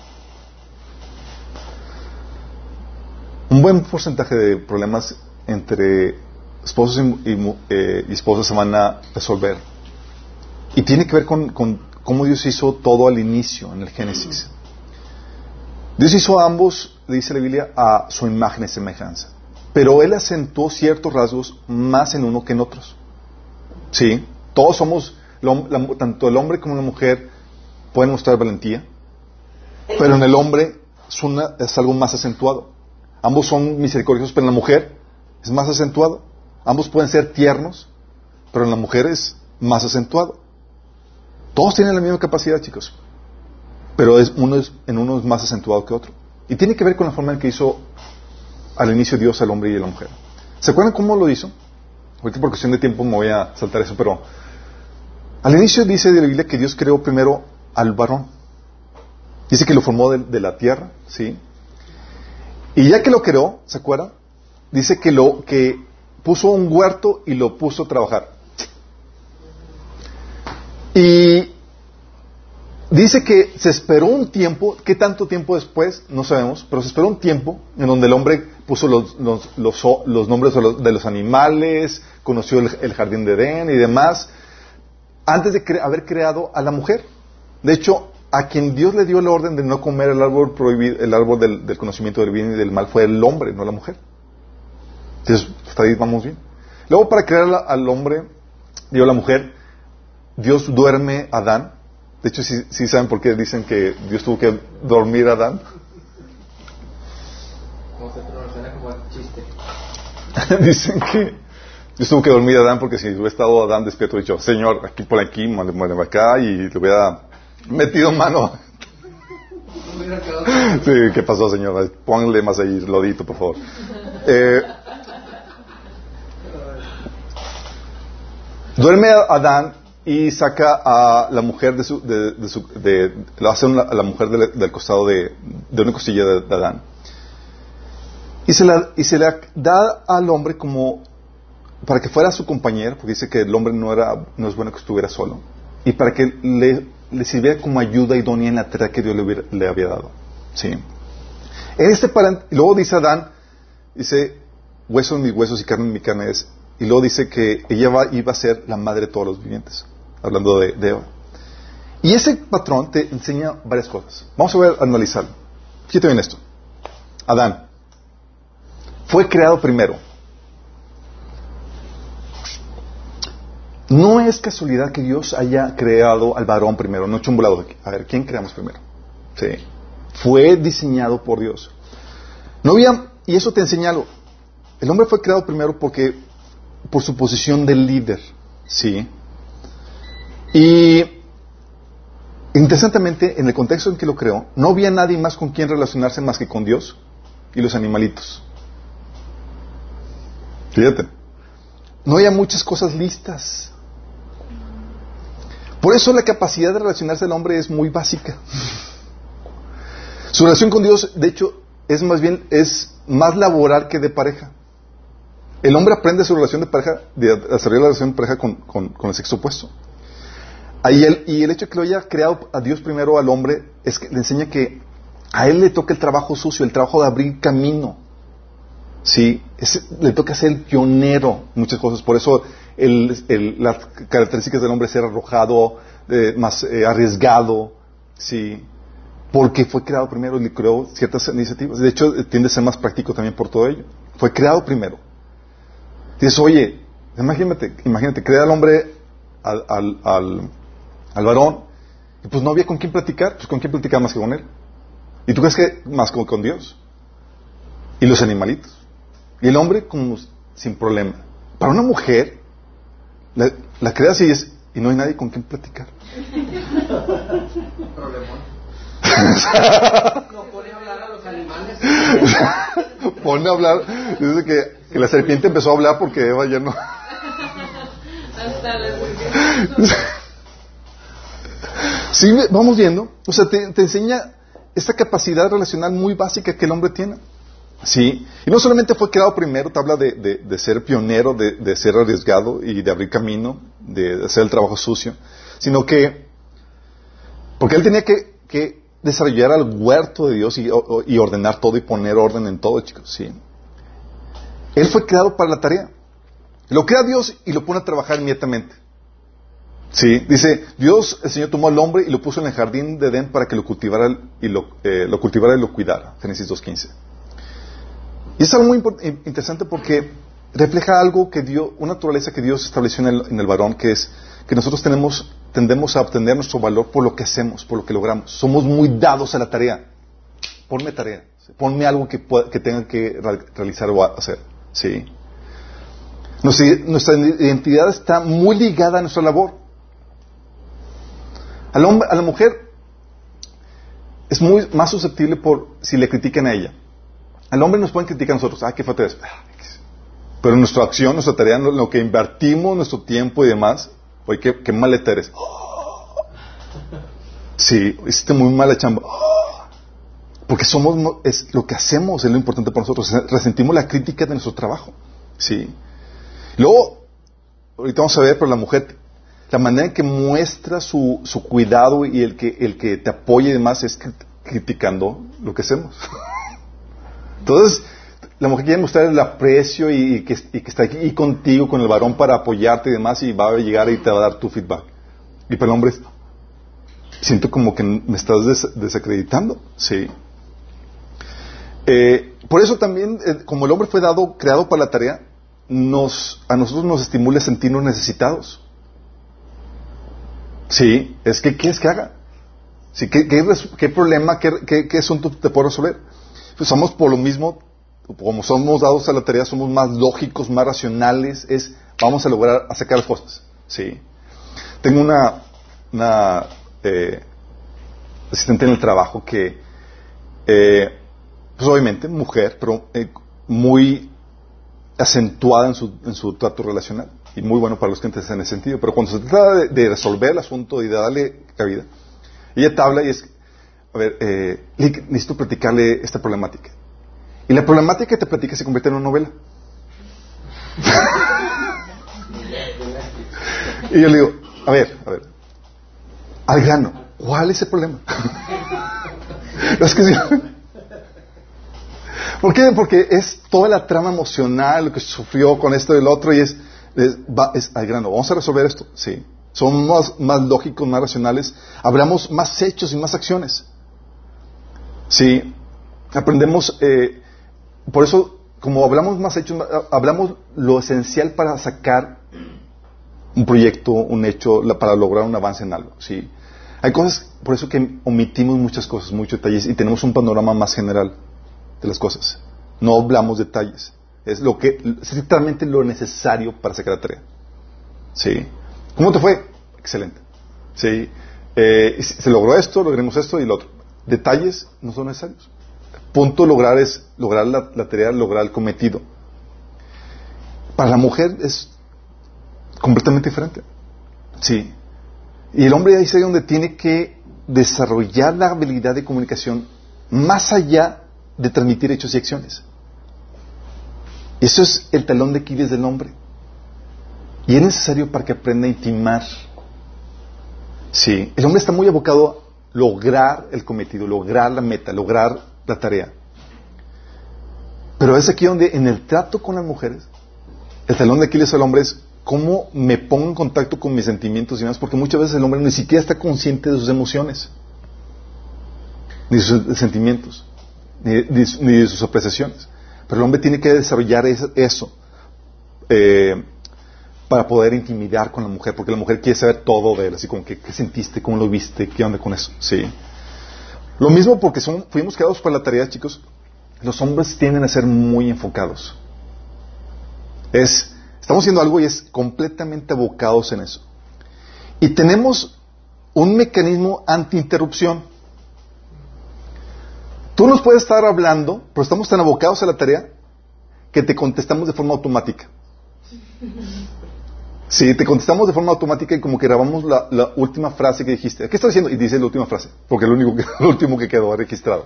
Speaker 1: un buen porcentaje de problemas entre esposos y, eh, esposas se van a resolver. Y tiene que ver con, cómo Dios hizo todo al inicio, en el Génesis. Dios hizo a ambos, dice la Biblia, a su imagen y semejanza. Pero Él acentuó ciertos rasgos más en uno que en otros. Sí, todos somos, tanto el hombre como la mujer pueden mostrar valentía, pero en el hombre es, algo más acentuado. Ambos son misericordiosos, pero en la mujer es más acentuado. Ambos pueden ser tiernos, pero en la mujer es más acentuado. Todos tienen la misma capacidad, chicos, pero es, uno es, en uno es más acentuado que otro. Y tiene que ver con la forma en que hizo al inicio Dios al hombre y a la mujer. ¿Se acuerdan cómo lo hizo? Ahorita por cuestión de tiempo me voy a saltar eso, pero al inicio dice de la Biblia que Dios creó primero al varón. Dice que lo formó de, la tierra, ¿sí? Y ya que lo creó, ¿se acuerdan? Dice que lo que puso un huerto y lo puso a trabajar. Y dice que se esperó un tiempo, ¿qué tanto tiempo después? No sabemos, pero se esperó un tiempo en donde el hombre puso los, nombres de los, animales, conoció el, jardín de Edén y demás, antes de haber creado a la mujer. De hecho, a quien Dios le dio la orden de no comer el árbol prohibido, el árbol del, conocimiento del bien y del mal fue el hombre, no la mujer. Entonces, hasta ahí vamos bien. Luego, para crear al hombre, dio la mujer, Dios duerme a Adán. De hecho, si saben por qué dicen que Dios tuvo que dormir a Adán. dicen que Dios tuvo que dormir a Adán porque si hubiera estado Adán despierto, dicho, Señor, aquí por aquí, muéveme acá y le hubiera metido mano. Sí, ¿qué pasó, Señor? Pónganle más ahí, lodito, por favor. Eh, duerme Adán y saca a la mujer de su, de, su, lo hace a la mujer del, costado de, de una costilla de, Adán. Y se, la, y se la da al hombre como para que fuera su compañero, porque dice que el hombre no, era, no es bueno que estuviera solo, y para que le, sirviera como ayuda idónea en la tarea que Dios le, le había dado. ¿sí? Este luego dice Adán, dice, hueso en mis huesos y carne en mi carne es, y luego dice que ella iba a ser la madre de todos los vivientes, hablando de, de Eva. Y ese patrón te enseña varias cosas. Vamos a ver, analizarlo. Fíjate bien esto. Adán fue creado primero No es casualidad que Dios haya creado al varón primero, no volado. A ver, ¿quién creamos primero? Sí. Fue diseñado por Dios. No había, y eso te enseña algo. El hombre fue creado primero porque, por su posición de líder. Sí. Y, interesantemente, en el contexto en que lo creó, no había nadie más con quien relacionarse más que con Dios y los animalitos. Fíjate. No había muchas cosas listas. Por eso la capacidad de relacionarse del hombre es muy básica. Su relación con Dios, de hecho, es más bien es más laboral que de pareja. El hombre aprende su relación de pareja, de desarrollar la relación de pareja con, el sexo opuesto. Ahí y el hecho de que lo haya creado a Dios primero al hombre es que le enseña que a él le toca el trabajo sucio, el trabajo de abrir camino. Sí, le toca ser el pionero muchas cosas. Por eso las características del hombre ser arrojado, más eh, arriesgado, sí, porque fue creado primero y creó ciertas iniciativas. De hecho, tiende a ser más práctico también por todo ello. Fue creado primero. Dices, oye, imagínate, imagínate, crea al hombre, al, al, al, varón, y pues no había con quién platicar, pues con quién platicar más que con él. ¿Y tú crees que más con, con Dios? Y los animalitos. Y el hombre como sin problema. Para una mujer, la, la crea así es, y no hay nadie con quien platicar.
Speaker 2: no pone a hablar a los animales.
Speaker 1: pone a hablar. Dice que, que, la serpiente empezó a hablar porque Eva ya no. sí, vamos viendo. O sea, te, te enseña esta capacidad relacional muy básica que el hombre tiene. Sí, y no solamente fue creado primero, te habla de, ser pionero, de, ser arriesgado y de abrir camino, de, hacer el trabajo sucio, sino que, porque él tenía que, que desarrollar al huerto de Dios y, y, ordenar todo y poner orden en todo, chicos, sí. Él fue creado para la tarea. Lo crea Dios y lo pone a trabajar inmediatamente. Sí, dice, Dios, el Señor tomó al hombre y lo puso en el jardín de Edén para que lo cultivara y lo, eh, lo cultivara y lo cuidara. Génesis 2.15. Y es algo muy interesante porque refleja algo que dio, una naturaleza que Dios estableció en el, varón, que es que nosotros tenemos, tendemos a obtener nuestro valor por lo que hacemos, por lo que logramos. Somos muy dados a la tarea. Ponme tarea. Ponme algo que, que tenga que realizar o hacer. ¿Sí? Nuestra, identidad está muy ligada a nuestra labor. A la mujer es muy más susceptible por si le critican a ella. Al hombre nos pueden criticar a nosotros, ah, qué falta es. Pero nuestra acción, nuestra tarea, lo que invertimos, nuestro tiempo y demás, oye, qué, qué maleta eres. Sí, hiciste muy mala chamba. Porque somos, es lo que hacemos es lo importante para nosotros. Resentimos la crítica de nuestro trabajo. Sí. Luego, ahorita vamos a ver, pero la mujer, la manera en que muestra su, su cuidado y el que, el que te apoya y demás es criticando lo que hacemos. Entonces, la mujer quiere mostrar el aprecio y, que, está aquí contigo, con el varón para apoyarte y demás, y va a llegar y te va a dar tu feedback. Y para el hombre, siento como que me estás desacreditando. Sí. Eh, por eso también, eh, como el hombre fue dado, creado para la tarea, nos, a nosotros nos estimula sentirnos necesitados. Sí, es que, ¿qué es que haga? Sí, ¿qué, qué, problema, qué, qué asunto te puedo resolver? Pues somos por lo mismo, como somos dados a la tarea, somos más lógicos, más racionales, es vamos a lograr a sacar las cosas. ¿sí? Tengo una, eh, asistente en el trabajo que, eh, pues obviamente, mujer, pero eh, muy acentuada en su, en su trato relacional y muy bueno para los clientes en ese sentido. Pero cuando se trata de, de resolver el asunto y de darle cabida, ella te habla y es, a ver, eh, necesito platicarle esta problemática. Y la problemática que te platica se convierte en una novela. y yo le digo, a ver, a ver, al grano, ¿cuál es el problema? ¿Por qué? Porque es toda la trama emocional, lo que sufrió con esto y el otro, y es, es, es al grano. Vamos a resolver esto, sí. Somos más, más lógicos, más racionales, hablamos más hechos y más acciones. Sí, aprendemos, eh, por eso, como hablamos más hechos, hablamos lo esencial para sacar un proyecto, un hecho, para lograr un avance en algo. Sí, hay cosas, por eso que omitimos muchas cosas, muchos detalles y tenemos un panorama más general de las cosas. No hablamos detalles. Es lo que, es literalmente lo necesario para sacar la tarea. Sí. ¿Cómo te fue? Excelente. Sí. Eh, se logró esto, logremos esto y lo otro detalles no son necesarios. punto lograr es lograr la, tarea, lograr el cometido. Para la mujer es completamente diferente. Sí. Y el hombre ahí es donde tiene que desarrollar la habilidad de comunicación más allá de transmitir hechos y acciones. Eso es el talón de Aquiles del hombre. Y es necesario para que aprenda a intimar. Sí, el hombre está muy abocado lograr el cometido, lograr la meta, lograr la tarea. Pero es aquí donde en el trato con las mujeres, el talón de Aquiles al hombre es cómo me pongo en contacto con mis sentimientos y demás, porque muchas veces el hombre ni siquiera está consciente de sus emociones, ni de sus sentimientos, ni de, sus apreciaciones. Pero el hombre tiene que desarrollar eso. Eh, para poder intimidar con la mujer, porque la mujer quiere saber todo de él, así como que, qué sentiste, cómo lo viste, qué onda con eso, sí. Lo mismo porque fuimos quedados para la tarea, chicos, los hombres tienden a ser muy enfocados. Es, estamos haciendo algo y es completamente abocados en eso. Y tenemos un mecanismo anti-interrupción. Tú nos puedes estar hablando, pero estamos tan abocados a la tarea que te contestamos de forma automática. Sí, te contestamos de forma automática y como que grabamos la, última frase que dijiste. ¿Qué estás diciendo? Y dices la última frase, porque es lo, único que, lo último que quedó registrado.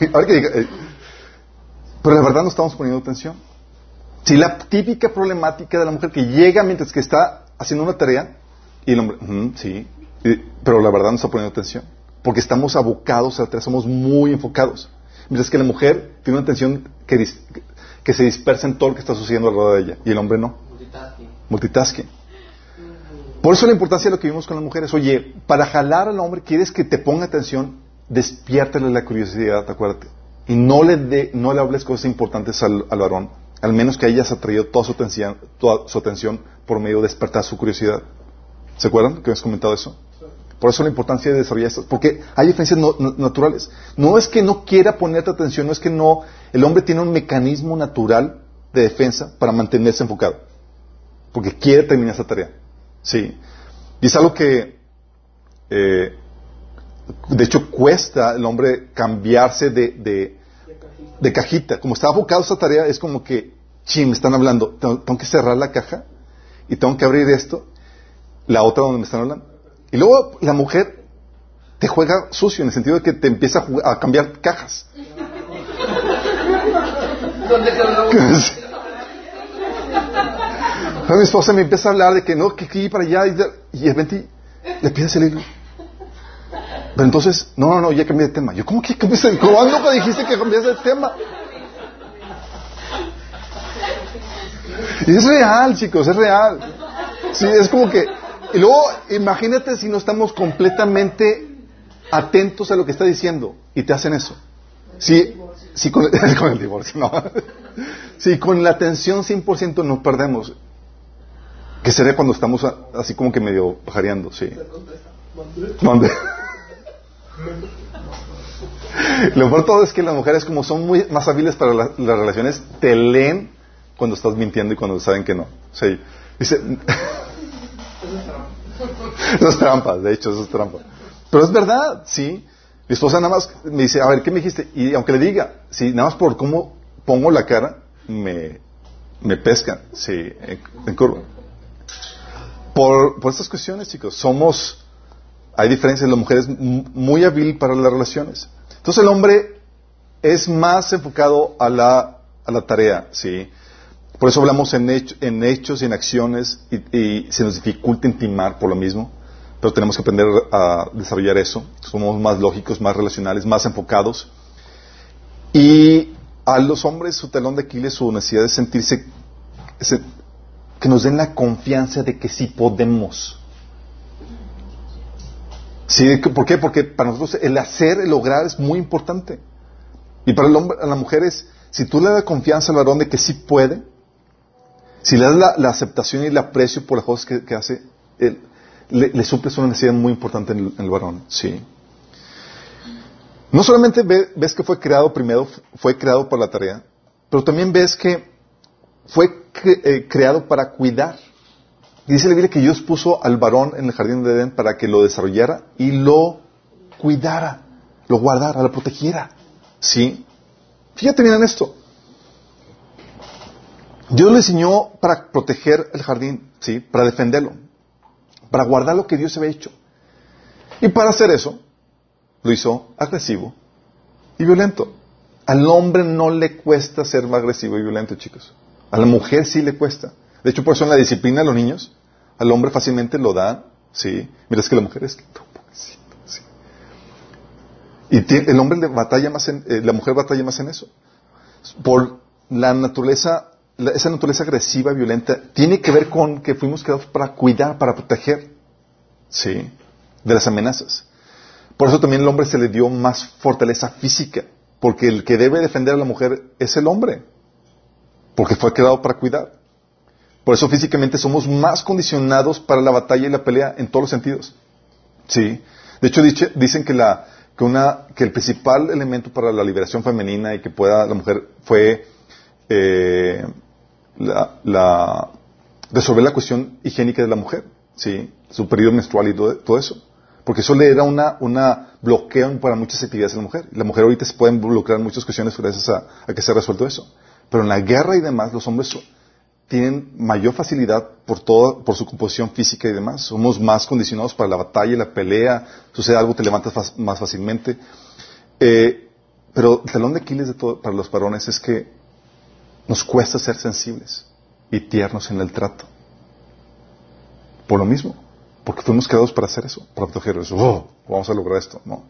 Speaker 1: Eh, pero la verdad no estamos poniendo atención. Si la típica problemática de la mujer que llega mientras que está haciendo una tarea y el hombre, sí, pero la verdad no está poniendo atención, porque estamos abocados a la tarea, somos muy enfocados. Mientras que la mujer tiene una atención que, que se dispersa en todo lo que está sucediendo alrededor de ella y el hombre no. Multitasking. Por eso la importancia de lo que vimos con las mujeres. Oye, para jalar al hombre, quieres que te ponga atención, despiértale la curiosidad, acuérdate. Y no le, de, no le hables cosas importantes al, varón, al menos que hayas atraído toda su, atención, toda su atención por medio de despertar su curiosidad. ¿Se acuerdan que has comentado eso? Por eso la importancia de desarrollar esto, porque hay diferencias naturales. No es que no quiera ponerte atención, no es que no, el hombre tiene un mecanismo natural de defensa para mantenerse enfocado, porque quiere terminar esa tarea. Sí. Y es algo que, eh, de hecho, cuesta al hombre cambiarse de, de, cajita. Como está enfocado a esa tarea, es como que, ching, me están hablando, tengo que cerrar la caja y tengo que abrir esto, la otra donde me están hablando. Y luego la mujer te juega sucio en el sentido de que te empieza a, cambiar cajas. ¿Dónde mi esposa me empieza a hablar de que no, que aquí para allá y, de repente le pides el hilo. Pero entonces, no, no, no, ya cambié de tema. Yo, ¿cómo que cambiaste? ¿Cuándo dijiste que cambiaste de tema? Y es real, chicos, es real. Sí, es como que y luego, imagínate si no estamos completamente atentos a lo que está diciendo y te hacen eso. Sí, sí con, el divorcio, no. Sí, con la atención 100% nos perdemos. Que sería cuando estamos así como que medio pajareando, sí. ¿Dónde? Lo peor todo es que las mujeres, como son muy más hábiles para las relaciones, te leen cuando estás mintiendo y cuando saben que no. Sí. Dice, eso es trampa, de hecho, eso es trampa. Pero es verdad, sí. Mi esposa nada más me dice, a ver, ¿qué me dijiste? Y aunque le diga, sí, nada más por cómo pongo la cara, me, me pescan, sí, en, curva. Por, estas cuestiones, chicos, somos, hay diferencias, la mujer es muy hábil para las relaciones. Entonces el hombre es más enfocado a la, a la tarea, sí. Por eso hablamos en, hechos y en acciones y, se nos dificulta intimar por lo mismo, pero tenemos que aprender a desarrollar eso. Somos más lógicos, más relacionales, más enfocados. Y a los hombres su talón de Aquiles, su necesidad de sentirse, que nos den la confianza de que sí podemos. Sí, ¿Por qué? Porque para nosotros el hacer, el lograr es muy importante. Y para el hombre, a la mujer es, si tú le das confianza al varón de que sí puede, si le das la, aceptación y el aprecio por las cosas que, hace, le, le, suples una necesidad muy importante en el, varón. Sí. No solamente ves que fue creado primero, fue creado por la tarea, pero también ves que fue eh, creado para cuidar. Dice la Biblia que Dios puso al varón en el jardín de Edén para que lo desarrollara y lo cuidara, lo guardara, lo protegiera. ¿Sí? Fíjate bien en esto. Dios le enseñó para proteger el jardín, ¿sí? Para defenderlo, para guardar lo que Dios había hecho. Y para hacer eso, lo hizo agresivo y violento. Al hombre no le cuesta ser agresivo y violento, chicos. A la mujer sí le cuesta. De hecho, por eso en la disciplina de los niños, al hombre fácilmente lo da, ¿sí? Mira, es que la mujer es que... ¿sí? Y el hombre batalla más en, eh, la mujer batalla más en eso. Por la naturaleza esa naturaleza agresiva, violenta, tiene que ver con que fuimos creados para cuidar, para proteger, ¿sí? De las amenazas. Por eso también el hombre se le dio más fortaleza física, porque el que debe defender a la mujer es el hombre, porque fue creado para cuidar. Por eso físicamente somos más condicionados para la batalla y la pelea en todos los sentidos. ¿Sí? De hecho, dicen que, la, que, una, que el principal elemento para la liberación femenina y que pueda la mujer fue eh, la, resolver la cuestión higiénica de la mujer. ¿sí? Su periodo menstrual y todo, eso. Porque eso le era una, una bloqueo para muchas actividades de la mujer. La mujer ahorita se puede involucrar en muchas cuestiones gracias a, a que se ha resuelto eso. Pero en la guerra y demás, los hombres tienen mayor facilidad por todo, por su composición física y demás. Somos más condicionados para la batalla, la pelea, sucede algo, te levantas más fácilmente. Eh, pero el talón de Aquiles de todo, para los varones es que nos cuesta ser sensibles y tiernos en el trato. Por lo mismo, porque fuimos creados para hacer eso, para proteger eso. Oh, vamos a lograr esto, ¿no?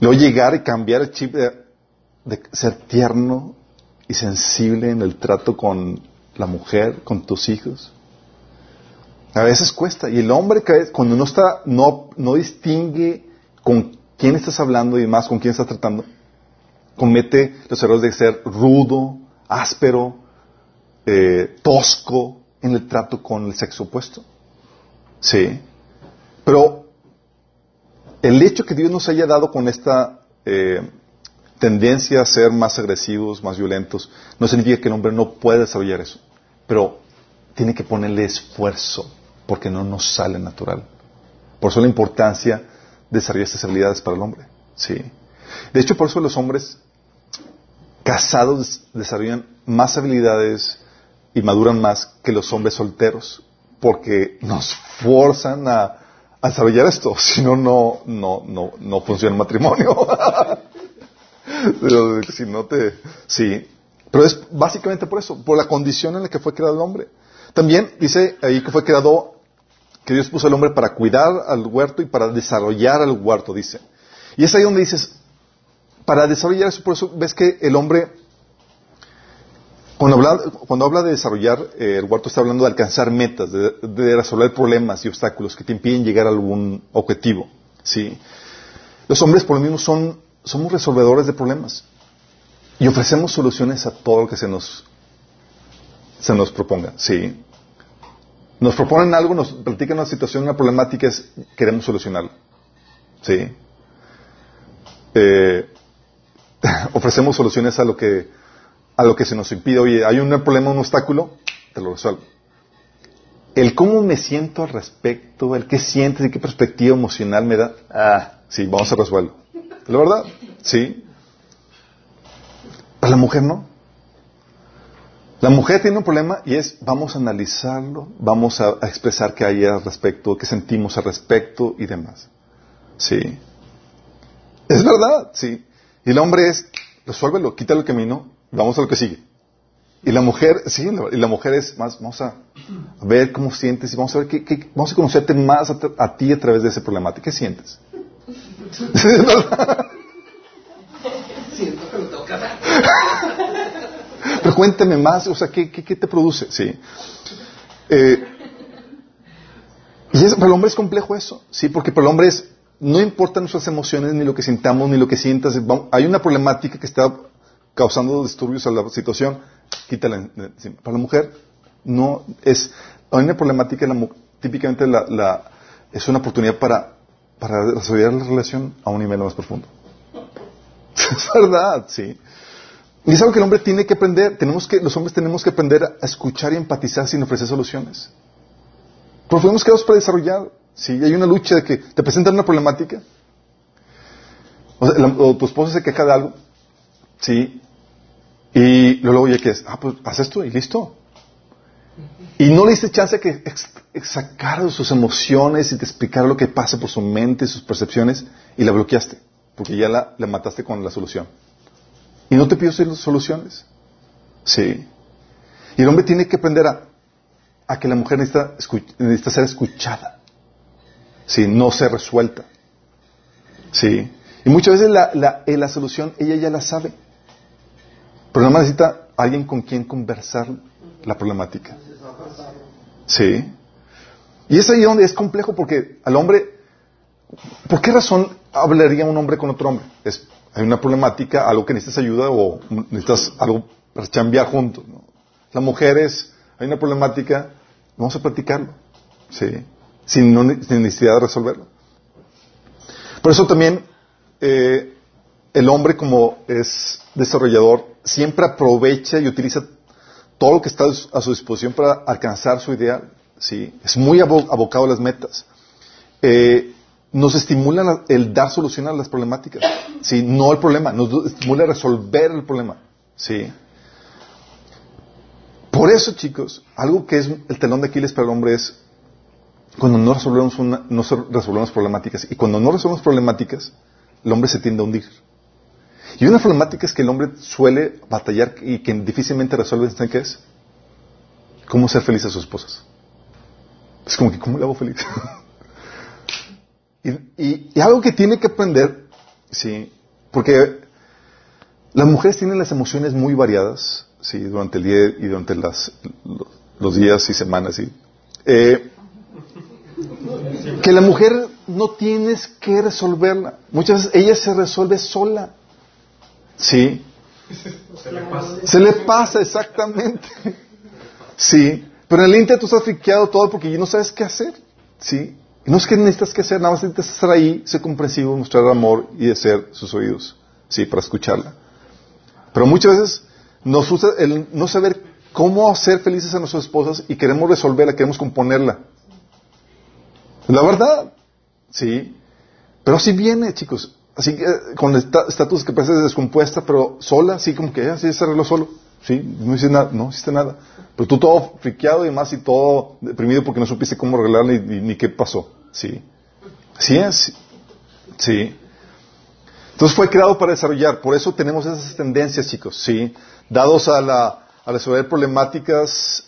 Speaker 1: Luego llegar y cambiar el chip de, de ser tierno y sensible en el trato con la mujer, con tus hijos. A veces cuesta. Y el hombre, cuando no está, no, no distingue con quién estás hablando y más con quién estás tratando, comete los errores de ser rudo, áspero, eh, tosco en el trato con el sexo opuesto. Sí. Pero el hecho que Dios nos haya dado con esta eh, tendencia a ser más agresivos, más violentos, no significa que el hombre no pueda desarrollar eso. Pero tiene que ponerle esfuerzo, porque no nos sale natural. Por eso la importancia de desarrollar estas habilidades para el hombre. Sí. De hecho, por eso los hombres casados desarrollan más habilidades y maduran más que los hombres solteros, porque nos forzan a, desarrollar esto, si no, no, no, no funciona el matrimonio. Pero si no te, sí. Pero es básicamente por eso, por la condición en la que fue creado el hombre. También dice ahí que fue creado, que Dios puso al hombre para cuidar al huerto y para desarrollar al huerto, dice. Y es ahí donde dices, para desarrollar eso, por eso ves que el hombre, cuando habla, cuando habla de desarrollar eh, el huerto, está hablando de alcanzar metas, de, resolver problemas y obstáculos que te impiden llegar a algún objetivo. ¿sí? Los hombres, por lo mismo, son, somos resolvedores de problemas. Y ofrecemos soluciones a todo lo que se nos, se nos proponga. Sí. Nos proponen algo, nos platican una situación, una problemática, es, queremos solucionarlo. Sí. Eh, ofrecemos soluciones a lo que a lo que se nos impide. Oye, hay un problema, un obstáculo, te lo resuelvo. El cómo me siento al respecto, el qué sientes y qué perspectiva emocional me da, ah, sí, vamos a resolverlo. ¿La verdad? Sí. Para la mujer no. La mujer tiene un problema y es, vamos a analizarlo, vamos a, expresar qué hay al respecto, qué sentimos al respecto y demás. Sí. Es verdad, sí. Y el hombre es, resuélvelo, quítalo el camino, vamos a lo que sigue. Y la mujer, sí, y la mujer es más, vamos a ver cómo sientes y vamos a ver qué, vamos a conocerte más a, ti a través de ese problemática. ¿Qué sientes? Pero cuéntame más, o sea, ¿qué, te produce? Sí. Eh, y para el hombre es complejo eso, sí, porque para el hombre es, no importan nuestras emociones, ni lo que sintamos, ni lo que sientas. Hay una problemática que está causando disturbios a la situación, quítala. Para la mujer, no es, hay una problemática, típicamente la, es una oportunidad para, para desarrollar la relación a un nivel más profundo. es verdad, sí. Y es algo que el hombre tiene que aprender. Tenemos que, los hombres tenemos que aprender a escuchar y empatizar sin ofrecer soluciones. Porque fuimos creados para desarrollar. Si hay una lucha de que te presentan una problemática, o, tu esposa se queja de algo, ¿sí? Y luego ya que es, ah, pues haz esto y listo. Y no le diste chance a que sacara sus emociones y te explicara lo que pasa por su mente, sus percepciones, y la bloqueaste, porque ya la, mataste con la solución. Y no te pidió soluciones. Sí. Y el hombre tiene que aprender a, que la mujer necesita, necesita ser escuchada. Sí, no se resuelta. Sí. Y muchas veces la, la, eh, la solución ella ya la sabe. Pero nada más necesita alguien con quien conversar la problemática. Sí. Y es ahí donde es complejo porque al hombre, ¿por qué razón hablaría un hombre con otro hombre? Hay una problemática, algo que necesitas ayuda o necesitas algo para chambear juntos. La mujer es, hay una problemática, vamos a platicarlo. Sí sin, necesidad de resolverlo. Por eso también eh, el hombre como es desarrollador siempre aprovecha y utiliza todo lo que está a su disposición para alcanzar su ideal. ¿Sí? Es muy abocado a las metas. Eh, nos estimula el dar solución a las problemáticas, ¿sí? No el problema, nos estimula resolver el problema, ¿sí? Por eso, chicos, algo que es el telón de Aquiles para el hombre es cuando no resolvemos, una, no resolvemos problemáticas. Y cuando no resolvemos problemáticas, el hombre se tiende a hundir. Y una problemática es que el hombre suele batallar y que difícilmente resuelve, ¿saben qué es? ¿Cómo ser feliz a sus esposas? Es como que, ¿cómo le hago feliz? y, y, algo que tiene que aprender, sí, porque las mujeres tienen las emociones muy variadas, sí, durante el día y durante las, los días y semanas, y eh, que la mujer no tienes que resolverla. Muchas veces ella se resuelve sola. Sí. Se le pasa. Se le pasa, exactamente. Sí. Pero en el Inter tú estás friqueado todo porque no sabes qué hacer. Sí. no es que necesitas que hacer, nada más necesitas estar ahí, ser comprensivo, mostrar amor y hacer sus oídos. Sí, para escucharla. Pero muchas veces nos gusta el no saber cómo hacer felices a nuestras esposas y queremos resolverla, queremos componerla. La verdad, sí. Pero así viene, chicos. Así que eh, con estatus que parece descompuesta, pero sola, así como que así se arregló solo. Sí, no hiciste nada, no hiciste nada. Pero tú todo friqueado y más y todo deprimido porque no supiste cómo arreglarla ni, qué pasó. Sí. Sí es. Sí. Entonces fue creado para desarrollar. Por eso tenemos esas tendencias, chicos. Sí. Dados a la, a resolver problemáticas,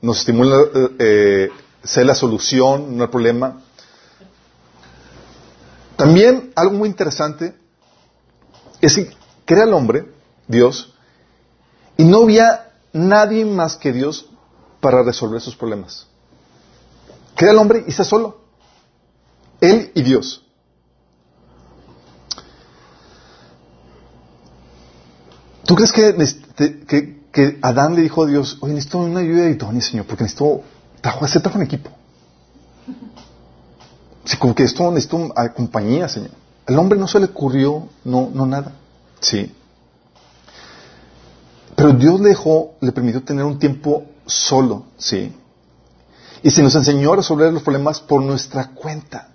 Speaker 1: nos estimula eh, eh ser la solución, no el problema. También algo muy interesante es que crea al hombre, Dios, y no había nadie más que Dios para resolver sus problemas. Crea al hombre y está solo. Él y Dios. ¿Tú crees que, que, Adán le dijo a Dios, oye, necesito una ayuda idónea, Señor, porque necesito trabajo, se trabajo en equipo. Sí, como que esto necesito compañía, Señor. Al hombre no se le ocurrió, no, no nada. Sí. Pero Dios le dejó, le permitió tener un tiempo solo, sí. Y se nos enseñó a resolver los problemas por nuestra cuenta.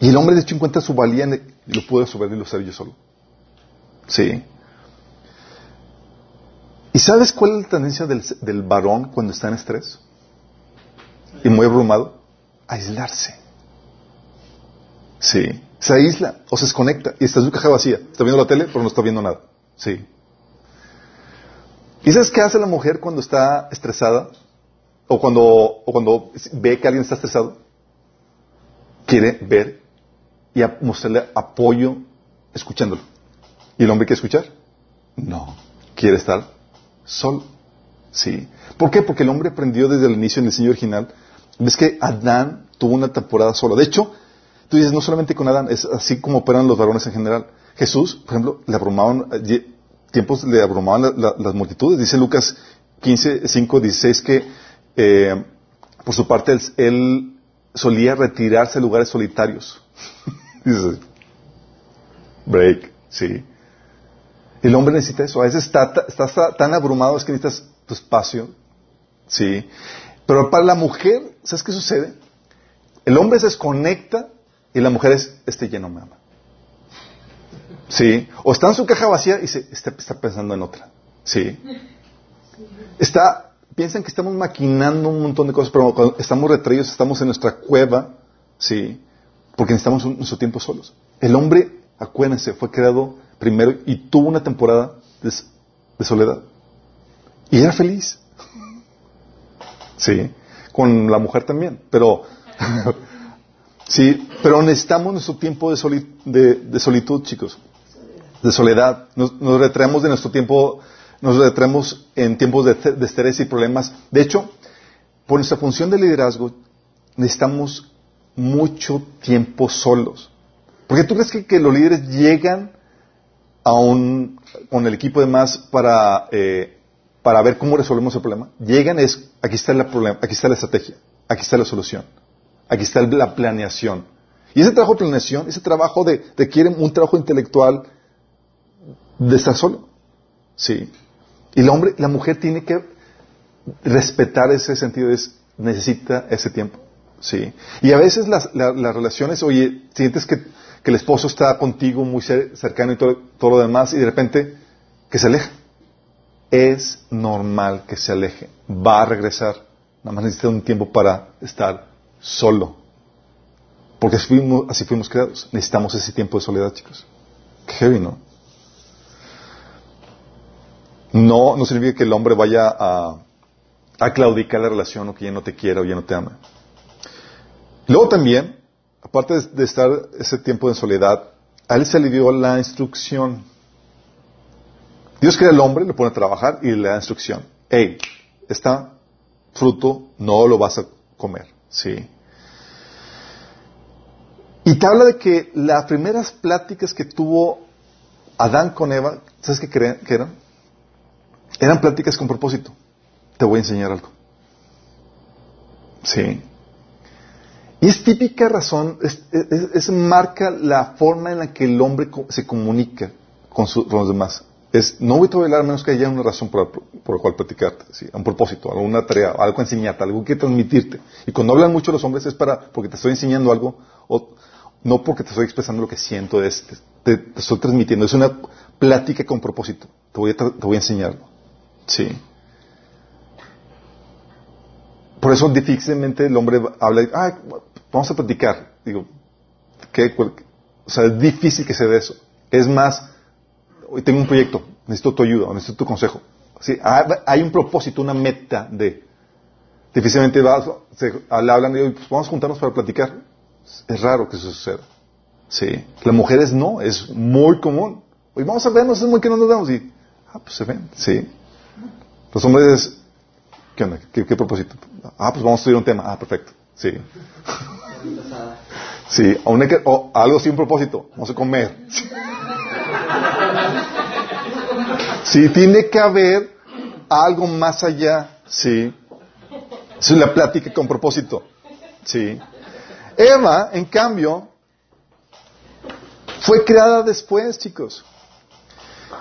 Speaker 1: Y el hombre de hecho encuentra su valía y lo puede resolver y lo hacer yo solo. Sí. ¿Y sabes cuál es la tendencia del, del varón cuando está en estrés? y muy abrumado, aislarse. Sí, se aísla o se desconecta y está en su caja vacía. Está viendo la tele, pero no está viendo nada. Sí. ¿Y sabes qué hace la mujer cuando está estresada? O cuando, o cuando ve que alguien está estresado. Quiere ver y mostrarle apoyo escuchándolo. ¿Y el hombre quiere escuchar? No. Quiere estar solo. Sí. ¿Por qué? Porque el hombre aprendió desde el inicio en el diseño original Ves que Adán tuvo una temporada solo. De hecho, tú dices, no solamente con Adán, es así como operan los varones en general. Jesús, por ejemplo, le abrumaban, eh, tiempos le abrumaban las multitudes. Dice Lucas 15, 5, 16 que, eh, por su parte, él, solía retirarse a lugares solitarios. Dice, break, sí. El hombre necesita eso. A veces está, está, tan abrumado es que necesitas tu espacio, sí. Pero para la mujer, ¿sabes qué sucede? El hombre se desconecta y la mujer es, este lleno me ama. ¿Sí? O está en su caja vacía y se, está, pensando en otra. ¿Sí? Está, piensan que estamos maquinando un montón de cosas, pero estamos retraídos, estamos en nuestra cueva, ¿sí? Porque necesitamos nuestro tiempo solos. El hombre, acuérdense, fue creado primero y tuvo una temporada de soledad. Y era feliz. Sí, con la mujer también, pero sí, pero necesitamos nuestro tiempo de, de, solitud, chicos, de soledad. Nos, retraemos de nuestro tiempo, nos retraemos en tiempos de, de estrés y problemas. De hecho, por nuestra función de liderazgo, necesitamos mucho tiempo solos. Porque tú crees que, los líderes llegan a un, con el equipo de más para eh, para ver cómo resolvemos el problema. Llegan es, aquí está, la problema, aquí está la estrategia, aquí está la solución, aquí está la planeación. Y ese trabajo de planeación, ese trabajo de, requiere un trabajo intelectual de estar solo. Sí. Y el hombre, la mujer tiene que respetar ese sentido, es necesita ese tiempo. Sí. Y a veces las, relaciones, oye, sientes que, el esposo está contigo muy cercano y todo, todo lo demás y de repente que se aleja. Es normal que se aleje. Va a regresar. Nada más necesita un tiempo para estar solo. Porque así fuimos, así fuimos creados. Necesitamos ese tiempo de soledad, chicos. Qué heavy, ¿no? No, no significa que el hombre vaya a, claudicar la relación o que ya no te quiera o ya no te ama. Luego también, aparte de, estar ese tiempo de soledad, a él se le dio la instrucción. Dios crea al hombre, le pone a trabajar y le da instrucción. Hey, está fruto no lo vas a comer. Sí. Y te habla de que las primeras pláticas que tuvo Adán con Eva, ¿sabes qué, qué eran? Eran pláticas con propósito. Te voy a enseñar algo. Sí. Y es típica razón, es, marca la forma en la que el hombre se comunica con, los demás. Es, no voy a a menos que haya una razón por, la cual platicarte, ¿sí? un propósito, alguna tarea, algo enseñarte, algo que transmitirte. Y cuando hablan mucho los hombres es para, porque te estoy enseñando algo, o no porque te estoy expresando lo que siento, es, te, te estoy transmitiendo. Es una plática con propósito. Te voy a, te voy a enseñarlo. Sí. Por eso difícilmente el hombre habla, ah, vamos a platicar. Digo, ¿qué? o sea, es difícil que se dé eso. Es más, hoy tengo un proyecto, necesito tu ayuda, necesito tu consejo. Sí, hay un propósito, una meta de. Difícilmente vas, se, hablan y pues vamos a juntarnos para platicar. Es raro que eso suceda. Sí. Las mujeres no, es muy común. Hoy vamos a vernos, es muy que no nos vemos. Y, ah, pues se ven, sí. Los hombres, ¿qué onda? ¿Qué, propósito? Ah, pues vamos a estudiar un tema. Ah, perfecto. Sí. Sí, o, algo sin propósito. Vamos a comer. Sí, tiene que haber algo más allá. Sí. Es la plática con propósito. Sí. Eva, en cambio, fue creada después, chicos.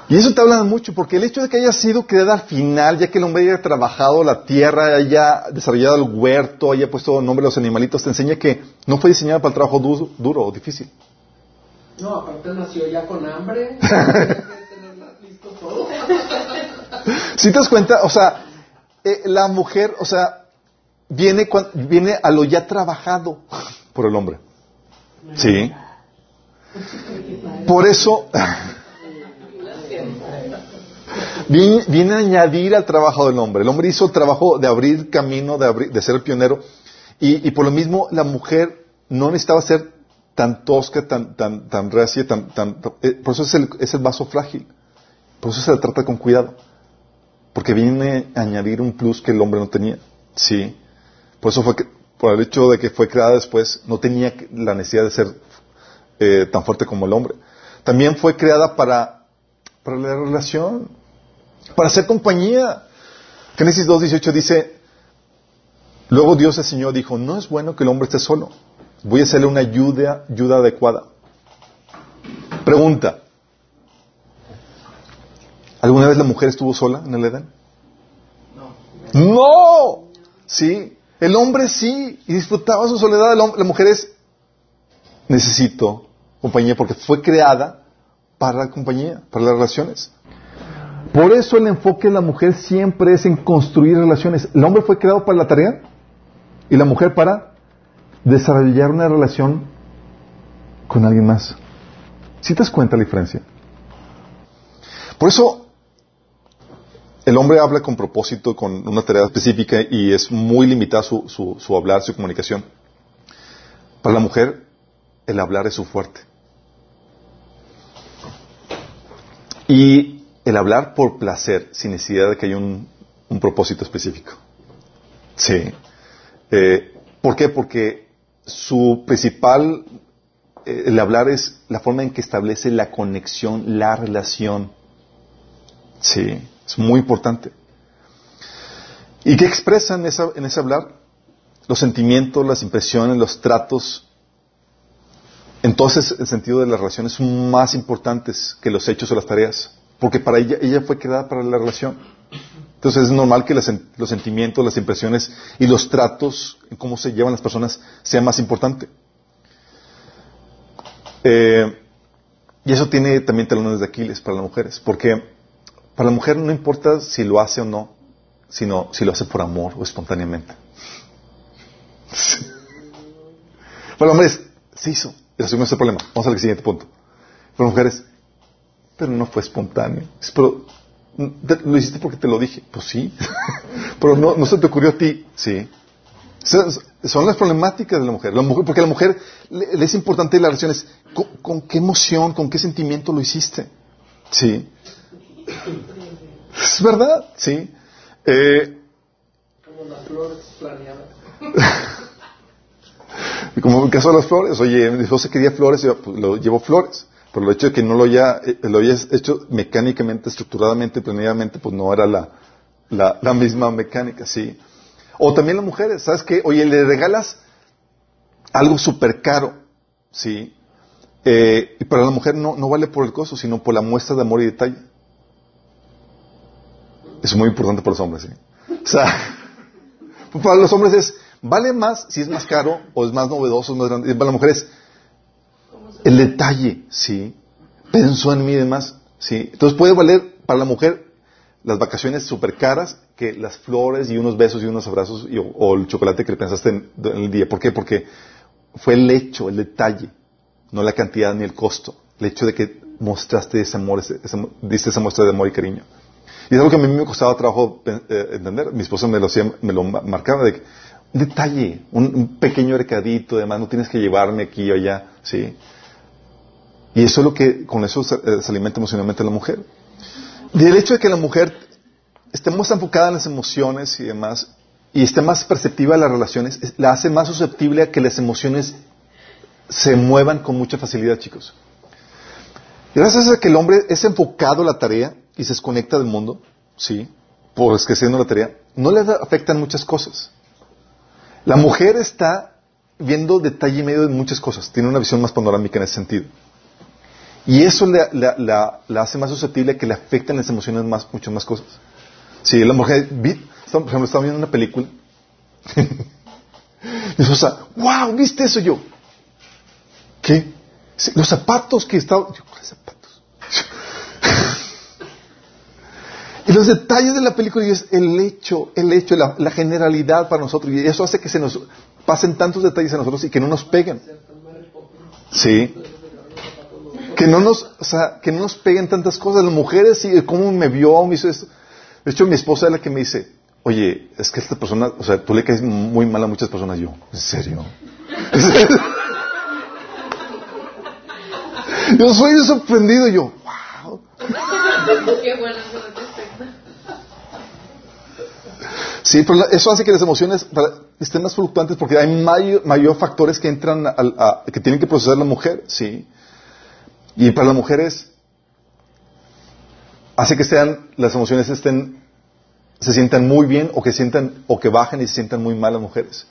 Speaker 1: Y eso te habla mucho, porque el hecho de que haya sido creada al final, ya que el hombre haya trabajado la tierra, haya desarrollado el huerto, haya puesto nombre a los animalitos, te enseña que no fue diseñada para el trabajo duro, o difícil.
Speaker 2: No, aparte nació ya con hambre.
Speaker 1: si te das cuenta, o sea, eh, la mujer, o sea, viene, viene a lo ya trabajado por el hombre. Sí. Por eso, viene, a añadir al trabajo del hombre. El hombre hizo el trabajo de abrir camino, de, ser el pionero, y, por lo mismo la mujer no necesitaba ser tan tosca, tan, tan, tan tan, eh, por eso es el, vaso frágil. Por eso se le trata con cuidado. Porque viene a añadir un plus que el hombre no tenía. Sí. Por eso fue que, por el hecho de que fue creada después, no tenía la necesidad de ser eh, tan fuerte como el hombre. También fue creada para, para la relación para hacer compañía. Génesis 2.18 dice, luego Dios el Señor dijo, no es bueno que el hombre esté solo, voy a hacerle una ayuda, ayuda adecuada. Pregunta, ¿alguna vez la mujer estuvo sola en el Edén? No. No, sí, el hombre sí, y disfrutaba su soledad, la mujer es, necesito compañía porque fue creada para la compañía, para las relaciones. Por eso el enfoque de la mujer siempre es en construir relaciones. El hombre fue creado para la tarea y la mujer para desarrollar una relación con alguien más. ¿Si te das cuenta la diferencia? Por eso el hombre habla con propósito, con una tarea específica y es muy limitada su, su hablar, su comunicación. Para la mujer, el hablar es su fuerte. Y el hablar por placer, sin necesidad de que haya un, propósito específico. Sí. Eh, ¿Por qué? Porque su principal, eh, el hablar es la forma en que establece la conexión, la relación. Sí, es muy importante. ¿Y qué expresan en, esa, en ese hablar? Los sentimientos, las impresiones, los tratos. Entonces, el sentido de las relaciones son más importantes que los hechos o las tareas. Porque para ella, ella fue creada para la relación. Entonces es normal que los sentimientos, las impresiones y los tratos, cómo se llevan las personas, sea más importante. Eh, y eso tiene también talones de Aquiles para las mujeres, porque para la mujer no importa si lo hace o no, sino si lo hace por amor o espontáneamente. para los hombres, se hizo, asumimos ese problema. Vamos al siguiente punto. Las mujeres, pero no fue espontáneo. Pero ¿Lo hiciste porque te lo dije? Pues sí. Pero no, no se te ocurrió a ti. Sí. Son las problemáticas de la mujer. La mujer porque a la mujer le, es importante las relaciones. ¿Con, qué emoción, con qué sentimiento lo hiciste? Sí. Es verdad, sí. Eh, como las flores planeadas. como en el caso de las flores. Oye, mi esposa quería flores y yo, pues, lo llevo flores. Pero el hecho de que no lo haya, eh, lo hecho mecánicamente, estructuradamente, planeadamente, pues no era la, la, misma mecánica, sí. O también las mujeres, ¿sabes qué? Oye, le regalas algo súper caro, ¿sí? Eh, y para la mujer no, no vale por el costo, sino por la muestra de amor y detalle. Es muy importante para los hombres, ¿sí? O sea, para los hombres es, vale más si es más caro o es más novedoso, es más grande. Y para las mujeres, el detalle, ¿sí? Pensó en mí y demás, ¿sí? Entonces puede valer para la mujer las vacaciones súper caras que las flores y unos besos y unos abrazos o, el chocolate que pensaste en, el día. ¿Por qué? Porque fue el hecho, el detalle, no la cantidad ni el costo. El hecho de que mostraste ese amor, ese, diste esa muestra de amor y cariño. Y es algo que a mí me costaba trabajo eh, entender. Mi esposa me lo, me lo marcaba de que, detalle, un, pequeño recadito, además no tienes que llevarme aquí o allá, ¿sí? Y eso es lo que, con eso se, eh, alimenta emocionalmente la mujer. Y el hecho de que la mujer esté más enfocada en las emociones y demás, y esté más perceptiva de las relaciones, la hace más susceptible a que las emociones se muevan con mucha facilidad, chicos. Gracias a que el hombre es enfocado a la tarea y se desconecta del mundo, ¿sí? Por esqueciendo la tarea, no le afectan muchas cosas. La mujer está viendo detalle y medio de muchas cosas, tiene una visión más panorámica en ese sentido. Y eso la, hace más susceptible a que le afecten las emociones más, muchas más cosas. Si la mujer, por ejemplo, estaba viendo una película. y esposa, wow, ¿viste eso yo? ¿Qué? Los zapatos que estaba... Yo. Los detalles de la película y es el hecho, el hecho, la, generalidad para nosotros. Y eso hace que se nos pasen tantos detalles a nosotros y que no nos peguen. Sí que no nos, o sea, que no nos peguen tantas cosas. Las mujeres, y cómo me vio, me hizo esto. De hecho, mi esposa es la que me dice, oye, es que esta persona, o sea, tú le caes muy mal a muchas personas. Yo, ¿en serio? yo soy sorprendido, yo, wow. Qué buena Sí, pero eso hace que las emociones estén más fluctuantes porque hay mayor, mayor factores que entran a, que tienen que procesar la mujer, sí. Y para las mujeres hace que sean, las emociones estén, se sientan muy bien o que sientan, o que bajen y se sientan muy mal las mujeres.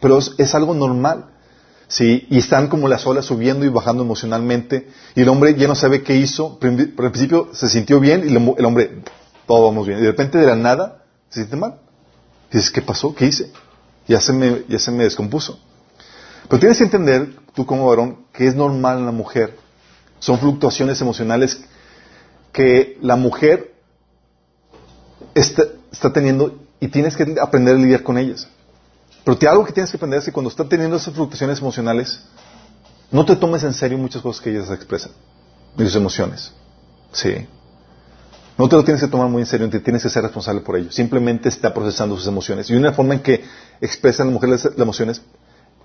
Speaker 1: Pero es, algo normal. Sí, y están como las olas subiendo y bajando emocionalmente, y el hombre ya no sabe qué hizo, pero al principio se sintió bien, y el hombre, todo vamos bien, y de repente de la nada se siente mal. Dices, ¿qué pasó? ¿Qué hice? Ya se me, ya se me descompuso. Pero tienes que entender, tú como varón, que es normal en la mujer son fluctuaciones emocionales que la mujer está, teniendo y tienes que aprender a lidiar con ellas. Pero te, algo que tienes que aprender es que cuando está teniendo esas fluctuaciones emocionales, no te tomes en serio muchas cosas que ellas expresan, ni sus emociones. Sí. No te lo tienes que tomar muy en serio, te tienes que ser responsable por ello. Simplemente está procesando sus emociones. Y una forma en que expresa la mujer las, emociones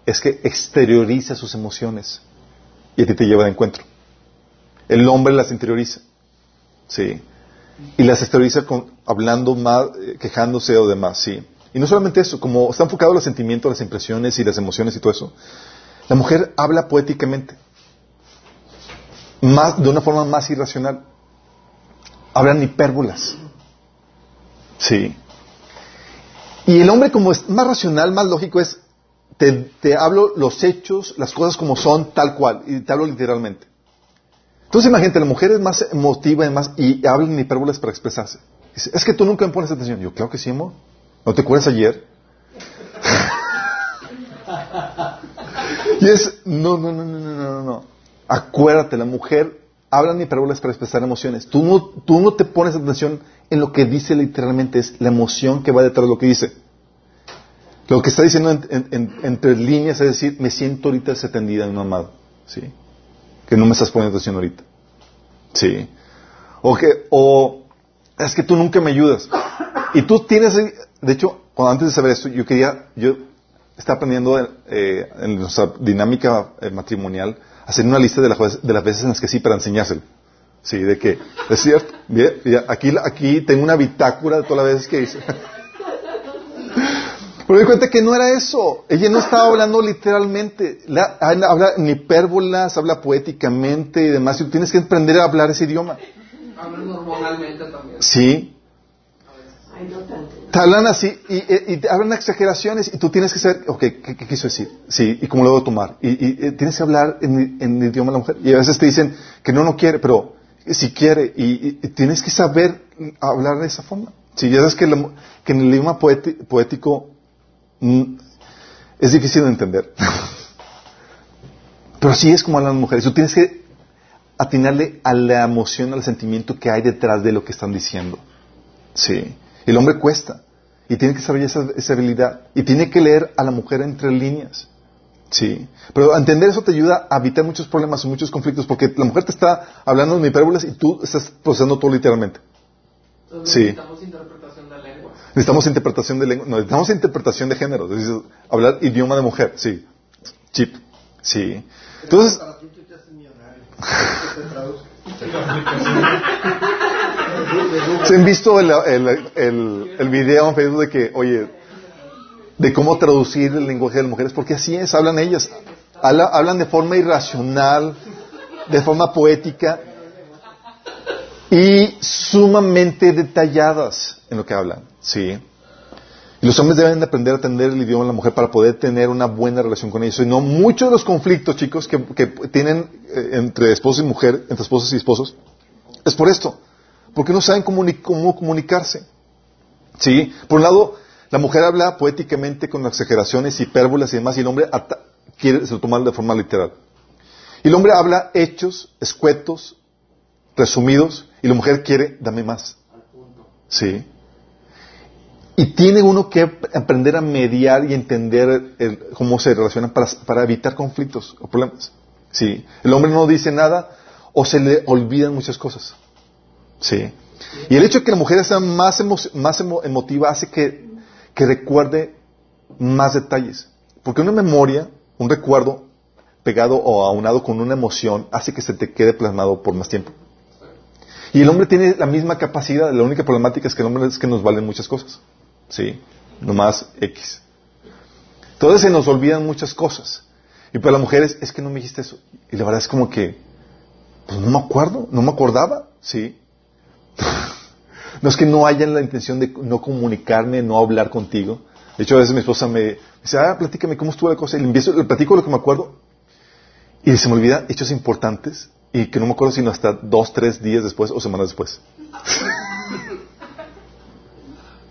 Speaker 1: es que exterioriza sus emociones y a ti te lleva de encuentro. El hombre las interioriza. Sí. Y las exterioriza con, hablando más, eh, quejándose o demás, sí. Y no solamente eso, como está enfocado en los sentimientos, las impresiones y las emociones y todo eso, la mujer habla poéticamente. Más, de una forma más irracional. Hablan hipérbolas. Sí. Y el hombre como es más racional, más lógico es, te, te hablo los hechos, las cosas como son, tal cual, y te hablo literalmente. Entonces imagínate, la mujer es más emotiva y, más, y hablan hipérboles para expresarse. Dice, es que tú nunca me pones atención. Yo, claro que sí, amor. ¿No te acuerdas ayer? y es, no, no, no, no, no, no, no. Acuérdate, la mujer habla ni parábolas para expresar emociones. Tú no, tú no te pones atención en lo que dice literalmente, es la emoción que va detrás de lo que dice. Lo que está diciendo entre líneas es decir, me siento ahorita desatendida en un amado. ¿Sí? Que no me estás poniendo atención ahorita. ¿Sí? O que, o es que tú nunca me ayudas. Y tú tienes, de hecho, cuando antes de saber esto, yo quería, yo estaba aprendiendo eh, en nuestra dinámica eh, matrimonial hacer una lista de las, de las veces en las que sí para enseñárselo. Sí, de que, es cierto, bien, aquí, aquí tengo una bitácora de todas las veces que hice. Pero me di cuenta que no era eso. Ella no estaba hablando literalmente. habla en hipérbolas, habla poéticamente y demás. Y tú tienes que aprender a hablar ese idioma.
Speaker 2: Habla normalmente también.
Speaker 1: Sí. Hablan así y, te hablan exageraciones y tú tienes que saber, ok, ¿qué, quiso decir? Sí, y cómo lo debo tomar. Y, tienes que hablar en, el idioma de la mujer. Y a veces te dicen que no, no quiere, pero si quiere. Y, tienes que saber hablar de esa forma. Si ya sabes que, que en el idioma poético Mm, es difícil de entender. Pero así es como hablan las mujeres. Tú tienes que atinarle a la emoción, al sentimiento que hay detrás de lo que están diciendo. Sí. El hombre cuesta. Y tiene que saber esa, habilidad. Y tiene que leer a la mujer entre líneas. Sí. Pero entender eso te ayuda a evitar muchos problemas y muchos conflictos. Porque la mujer te está hablando en hipérboles y tú estás procesando todo literalmente. sí. Necesitamos interpretación de lengua, no, necesitamos interpretación de género, hablar idioma de mujer, sí. Chip, sí. Entonces, ¿Se han visto el, el, el, video en Facebook de que, oye, de cómo traducir el lenguaje de las mujeres? Porque así es, hablan ellas. hablan de forma irracional, de forma poética y sumamente detalladas en lo que hablan. Sí. Y los hombres deben de aprender a atender el idioma de la mujer para poder tener una buena relación con ellos. Y no muchos de los conflictos, chicos, que, tienen eh, entre esposos y mujer, entre esposos y esposos, es por esto. Porque no saben cómo, cómo comunicarse. Sí. Por un lado, la mujer habla poéticamente con exageraciones, hipérbolas y demás, y el hombre quiere se lo tomar de forma literal. Y el hombre habla hechos, escuetos, resumidos, y la mujer quiere, dame más. Sí. Y tiene uno que aprender a mediar y entender cómo se relacionan para, evitar conflictos o problemas. Sí. El hombre no dice nada o se le olvidan muchas cosas. Sí. Y el hecho de que la mujer sea más, más emotiva hace que, que recuerde más detalles. Porque una memoria, un recuerdo pegado o aunado con una emoción hace que se te quede plasmado por más tiempo. Y el hombre tiene la misma capacidad, la única problemática es que el hombre es que nos valen muchas cosas. ¿Sí? Nomás X. Entonces se nos olvidan muchas cosas. Y para las mujeres, es que no me dijiste eso. Y la verdad es como que, pues no me acuerdo, no me acordaba, ¿sí? No es que no hayan la intención de no comunicarme, no hablar contigo. De hecho, a veces mi esposa me dice, ah, platícame cómo estuvo la cosa. Y le, empiezo, le platico lo que me acuerdo. Y se me olvida hechos importantes y que no me acuerdo sino hasta dos, tres días después o semanas después.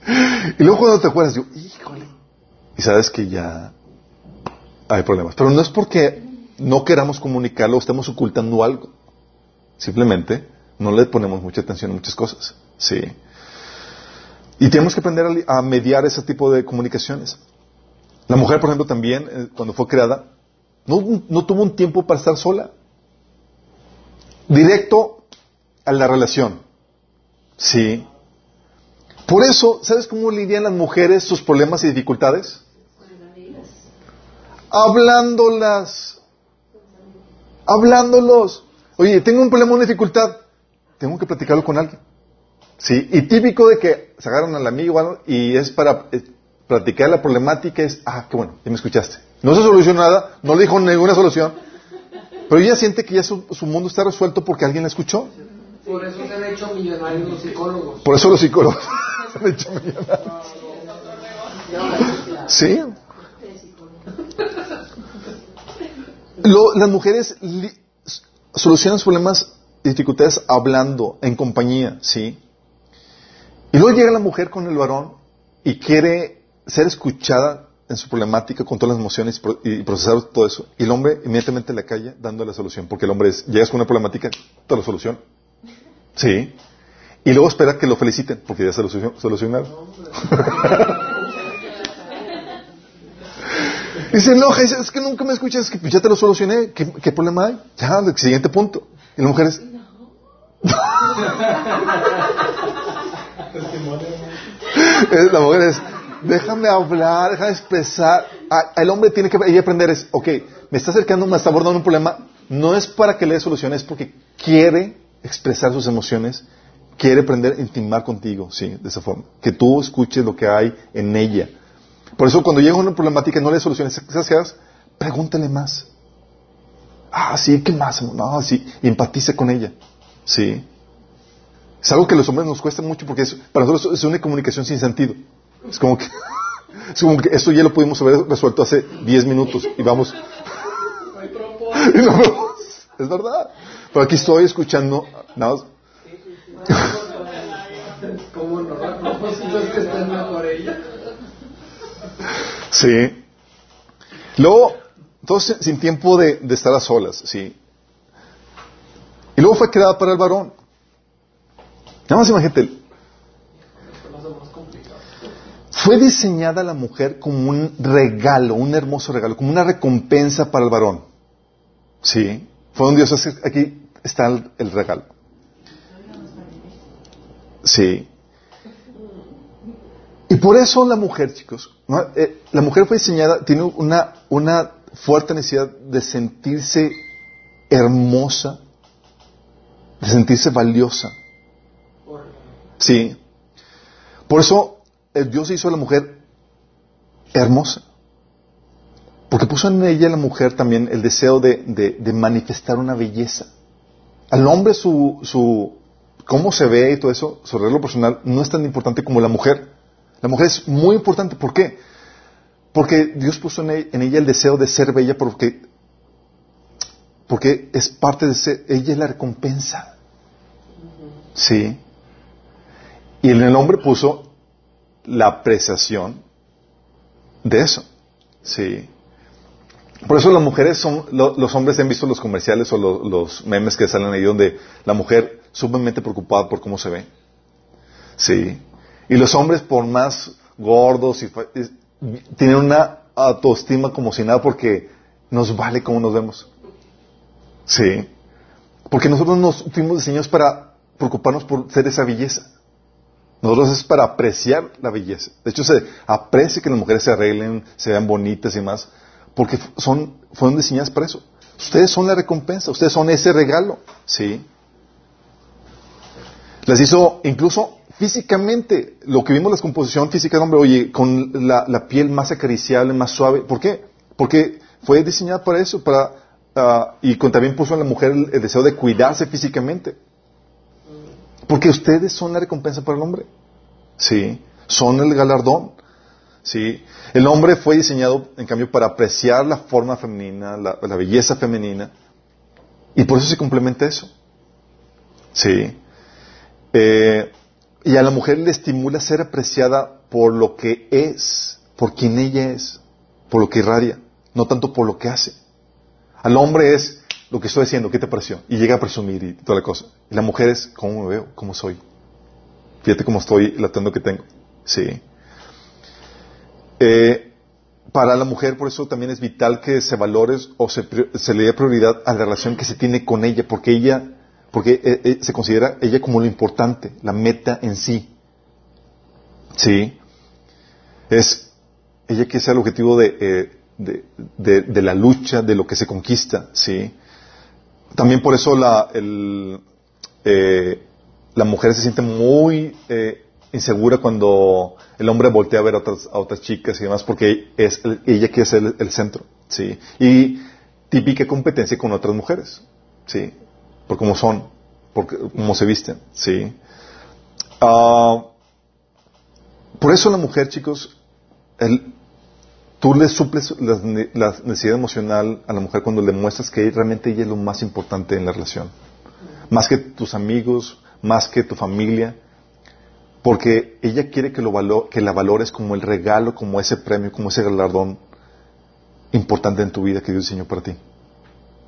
Speaker 1: y luego cuando te acuerdas, digo, híjole. Y sabes que ya hay problemas. Pero no es porque no queramos comunicarlo o estemos ocultando algo. Simplemente no le ponemos mucha atención a muchas cosas. Sí. Y tenemos que aprender a, mediar ese tipo de comunicaciones. La mujer, por ejemplo, también, eh, cuando fue creada, no, no tuvo un tiempo para estar sola. Directo a la relación. Sí. Por eso, ¿sabes cómo lidian las mujeres sus problemas y dificultades? Hablándolas. Hablándolos. Oye, tengo un problema, una dificultad. Tengo que platicarlo con alguien. Sí. Y típico de que se agarran al amigo y es para eh, platicar la problemática es, ah, qué bueno, ya me escuchaste. No se solucionó nada, no le dijo ninguna solución, pero ella siente que ya su, mundo está resuelto porque alguien la escuchó.
Speaker 2: Por eso se han hecho millonarios los psicólogos.
Speaker 1: Por eso los psicólogos se han hecho millonarios. Sí. las mujeres solucionan sus problemas dificultades hablando, en compañía, ¿sí? Y luego llega la mujer con el varón y quiere ser escuchada en su problemática con todas las emociones y procesar todo eso. Y el hombre inmediatamente le calla dando la solución, porque el hombre es, llegas con una problemática, te lo solución. Sí. Y luego espera que lo feliciten, porque ya se lo solucionaron. Dice, no, es que nunca me escuchas, es que ya te lo solucioné, ¿qué, qué problema hay? Ya, el siguiente punto. Y la mujer es... la mujer es, déjame hablar, déjame expresar. Ah, el hombre tiene que aprender es, ok, me está acercando, me está abordando un problema, no es para que le dé solución, es porque quiere expresar sus emociones, quiere aprender a intimar contigo, sí, de esa forma. Que tú escuches lo que hay en ella. Por eso cuando llega una problemática no le soluciones, ¿sabes? Pregúntale más. Ah, sí, ¿qué más? No, sí, y empatice con ella. Sí. Es algo que a los hombres nos cuesta mucho porque para nosotros es una comunicación sin sentido. Es como que, es como que esto ya lo pudimos haber resuelto hace 10 minutos y vamos. es verdad. Pero aquí estoy escuchando. Nada más. ¿Cómo no? Sí. Luego, todos sin tiempo de estar a solas, sí. Y luego fue creada para el varón. Nada más imagínate. Fue diseñada la mujer como un regalo, un hermoso regalo, como una recompensa para el varón. Sí. Fue un Dios, aquí está el, regalo. Sí. Y por eso la mujer, chicos, eh, la mujer fue diseñada, tiene una, una fuerte necesidad de sentirse hermosa, de sentirse valiosa. Sí. Por eso Dios hizo a la mujer hermosa. Porque puso en ella la mujer también el deseo de, de, manifestar una belleza. Al hombre su, su, cómo se ve y todo eso, su arreglo personal, no es tan importante como la mujer. La mujer es muy importante. ¿Por qué? Porque Dios puso en ella el deseo de ser bella porque, porque es parte de ser, ella es la recompensa. Sí. Y en el hombre puso la apreciación de eso. Sí. Por eso las mujeres son, los hombres han visto los comerciales o los, memes que salen ahí donde la mujer sumamente preocupada por cómo se ve. Sí. Y los hombres por más gordos y, tienen una autoestima como si nada porque nos vale cómo nos vemos. Sí. Porque nosotros nos fuimos diseñados para preocuparnos por ser esa belleza. Nosotros es para apreciar la belleza. De hecho, se aprecia que las mujeres se arreglen, se vean bonitas y más, porque son, fueron diseñadas para eso. Ustedes son la recompensa, ustedes son ese regalo, ¿sí? Les hizo incluso físicamente, lo que vimos la composición física del hombre, oye, con la, piel más acariciable, más suave. ¿Por qué? Porque fue diseñada para eso, para, ah, y también puso en la mujer el deseo de cuidarse físicamente. Porque ustedes son la recompensa para el hombre. Sí. Son el galardón. Sí. El hombre fue diseñado, en cambio, para apreciar la forma femenina, la, belleza femenina. Y por eso se complementa eso. Sí. Eh, y a la mujer le estimula ser apreciada por lo que es, por quien ella es, por lo que irradia, no tanto por lo que hace. Al hombre es, lo que estoy haciendo, ¿qué te pareció? Y llega a presumir y toda la cosa. Y la mujer es, ¿cómo me veo? ¿Cómo soy? Fíjate cómo estoy, latando que tengo. Sí. Eh, para la mujer, por eso también es vital que se valore o se, le dé prioridad a la relación que se tiene con ella, porque ella, porque eh, eh, se considera ella como lo importante, la meta en sí. Sí. Es ella que es el objetivo de, de, de, la lucha, de lo que se conquista, ¿sí? También por eso la, el, eh, la mujer se siente muy eh, insegura cuando el hombre voltea a ver a otras, a otras chicas y demás, porque es, ella quiere ser el, centro, ¿sí? Y típica competencia con otras mujeres, ¿sí? Por cómo son, por cómo se visten, ¿sí? Ah, por eso la mujer, chicos, el, Tú le suples la, necesidad emocional a la mujer cuando le muestras que realmente ella es lo más importante en la relación. Más que tus amigos, más que tu familia. Porque ella quiere que, lo que la valores como el regalo, como ese premio, como ese galardón importante en tu vida que Dios diseñó para ti.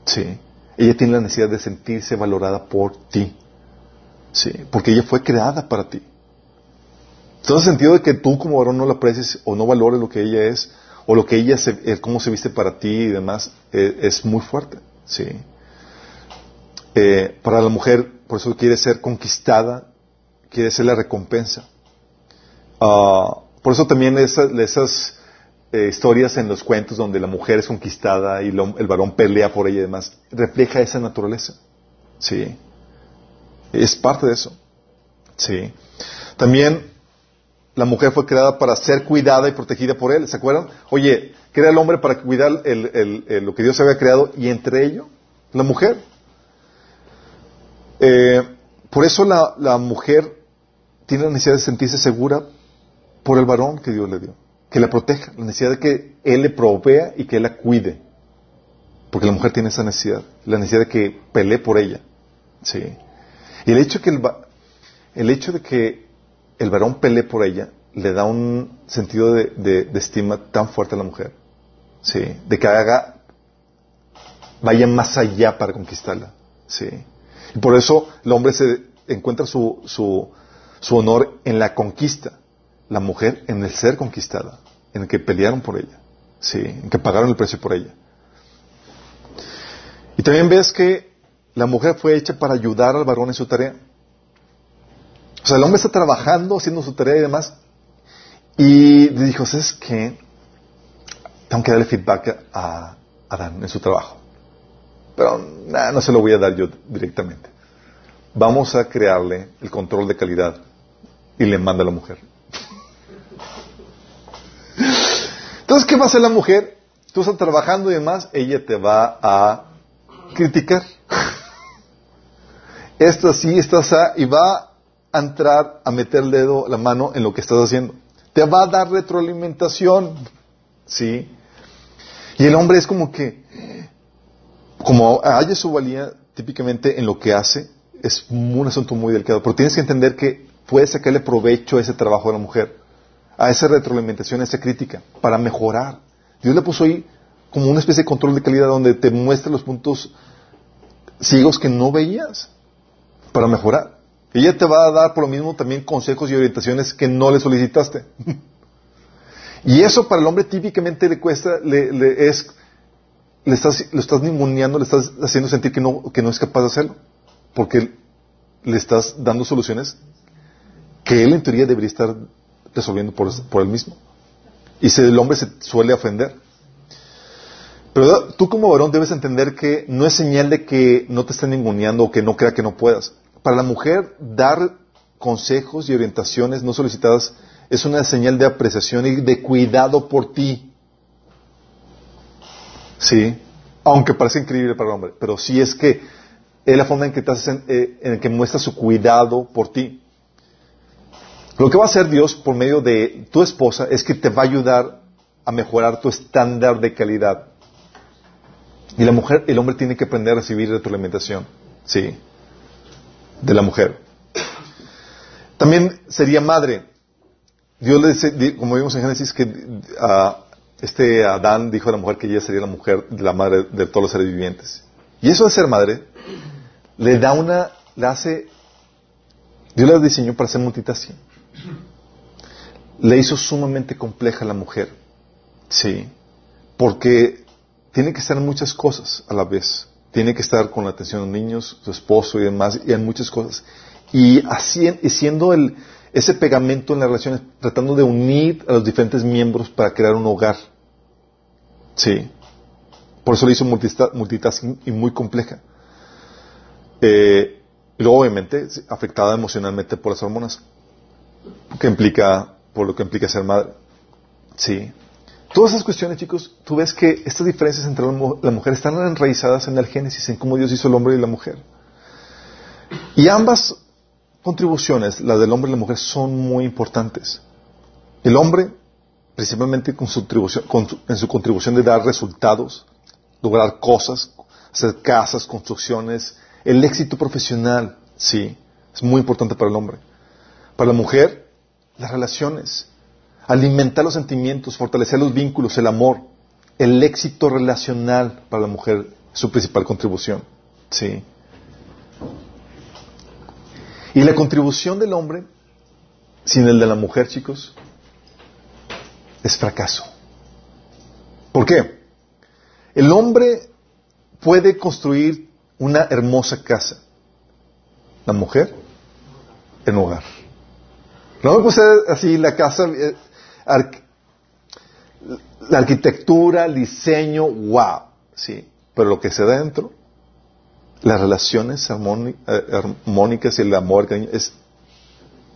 Speaker 1: Sí. Ella tiene la necesidad de sentirse valorada por ti. Sí. Porque ella fue creada para ti. Todo el sentido de que tú como varón no la aprecies o no valores lo que ella es, o lo que ella, se, eh, cómo se viste para ti y demás, eh, es muy fuerte. Sí. Eh, para la mujer, por eso quiere ser conquistada, quiere ser la recompensa. Ah, por eso también esas, esas historias en los cuentos donde la mujer es conquistada y el varón pelea por ella y demás, refleja esa naturaleza. Sí. Es parte de eso. Sí. También la mujer fue creada para ser cuidada y protegida por él. ¿Se acuerdan? Oye, crea el hombre para cuidar lo que Dios había creado y entre ello la mujer. Eh, por eso la, mujer tiene la necesidad de sentirse segura por el varón que Dios le dio, que la proteja, la necesidad de que él le provea y que él la cuide. Porque la mujer tiene esa necesidad, la necesidad de que pelee por ella. Sí. Y el hecho, que el, el hecho de que el varón pelee por ella, le da un sentido de, estima tan fuerte a la mujer. Sí, de que haga, vaya más allá para conquistarla. Sí. Y por eso el hombre se encuentra su, su, honor en la conquista, la mujer en el ser conquistada, en el que pelearon por ella, sí, en que pagaron el precio por ella. Y también ves que la mujer fue hecha para ayudar al varón en su tarea. O sea, el hombre está trabajando, haciendo su tarea y demás. Y dijo, ¿sabes qué? Tengo que darle feedback a Adán en su trabajo. Pero no se lo voy a dar yo directamente. Vamos a crearle el control de calidad. Y le manda a la mujer. Entonces, ¿qué va a hacer la mujer? Tú estás trabajando y demás, ella te va a criticar. Esto sí, estás a, y va a entrar a meter el dedo, la mano en lo que estás haciendo. Te va a dar retroalimentación. ¿Sí? Y el hombre es como que, como haya su valía típicamente en lo que hace, es un asunto muy delicado. Pero tienes que entender que puedes sacarle provecho a ese trabajo de la mujer, a esa retroalimentación, a esa crítica, para mejorar. Dios le puso ahí como una especie de control de calidad donde te muestra los puntos ciegos que no veías para mejorar. Ella te va a dar por lo mismo también consejos y orientaciones que no le solicitaste. y eso para el hombre típicamente le cuesta, le, es, le estás, lo estás ninguneando, le estás haciendo sentir que no, que no es capaz de hacerlo. Porque le estás dando soluciones que él en teoría debería estar resolviendo por, por él mismo. Y el hombre se suele ofender. Pero tú como varón debes entender que no es señal de que no te estén ninguneando o que no crea que no puedas para la mujer dar consejos y orientaciones no solicitadas es una señal de apreciación y de cuidado por ti. Sí, aunque parece increíble para el hombre, pero sí es que es la forma en que, te eh, en, que muestra su cuidado por ti. Lo que va a hacer Dios por medio de tu esposa es que te va a ayudar a mejorar tu estándar de calidad. Y la mujer, el hombre tiene que aprender a recibir retroalimentación. Sí de la mujer. También sería madre. Dios le como vimos en Génesis, que este Adán dijo a la mujer que ella sería la mujer, la madre de todos los seres vivientes. Y eso de ser madre le da una, le hace, Dios la diseñó para ser multitasking. Le hizo sumamente compleja a la mujer. Sí. Porque tiene que en muchas cosas a la vez tiene que estar con la atención de los niños, su esposo y demás, y en muchas cosas. Y, así, siendo el, ese pegamento en las relaciones, tratando de unir a los diferentes miembros para crear un hogar. Sí. Por eso le hizo multitasking y muy compleja. Eh, y luego, obviamente, afectada emocionalmente por las hormonas, que implica, por lo que implica ser madre. Sí. Todas esas cuestiones, chicos, tú ves que estas diferencias entre la mujer están enraizadas en el Génesis, en cómo Dios hizo el hombre y la mujer. Y ambas contribuciones, la del hombre y la mujer, son muy importantes. El hombre, principalmente con su en su contribución de dar resultados, lograr cosas, hacer casas, construcciones, el éxito profesional, sí, es muy importante para el hombre. Para la mujer, las relaciones, alimentar los sentimientos, fortalecer los vínculos, el amor, el éxito relacional para la mujer su principal contribución. Sí. Y la contribución del hombre, sin el de la mujer, chicos, es fracaso. ¿Por qué? El hombre puede construir una hermosa casa. La mujer, en hogar. No me puse así la casa, eh, la arquitectura, el diseño, wow, sí. Pero lo que se da dentro, las relaciones eh, armónicas y el amor es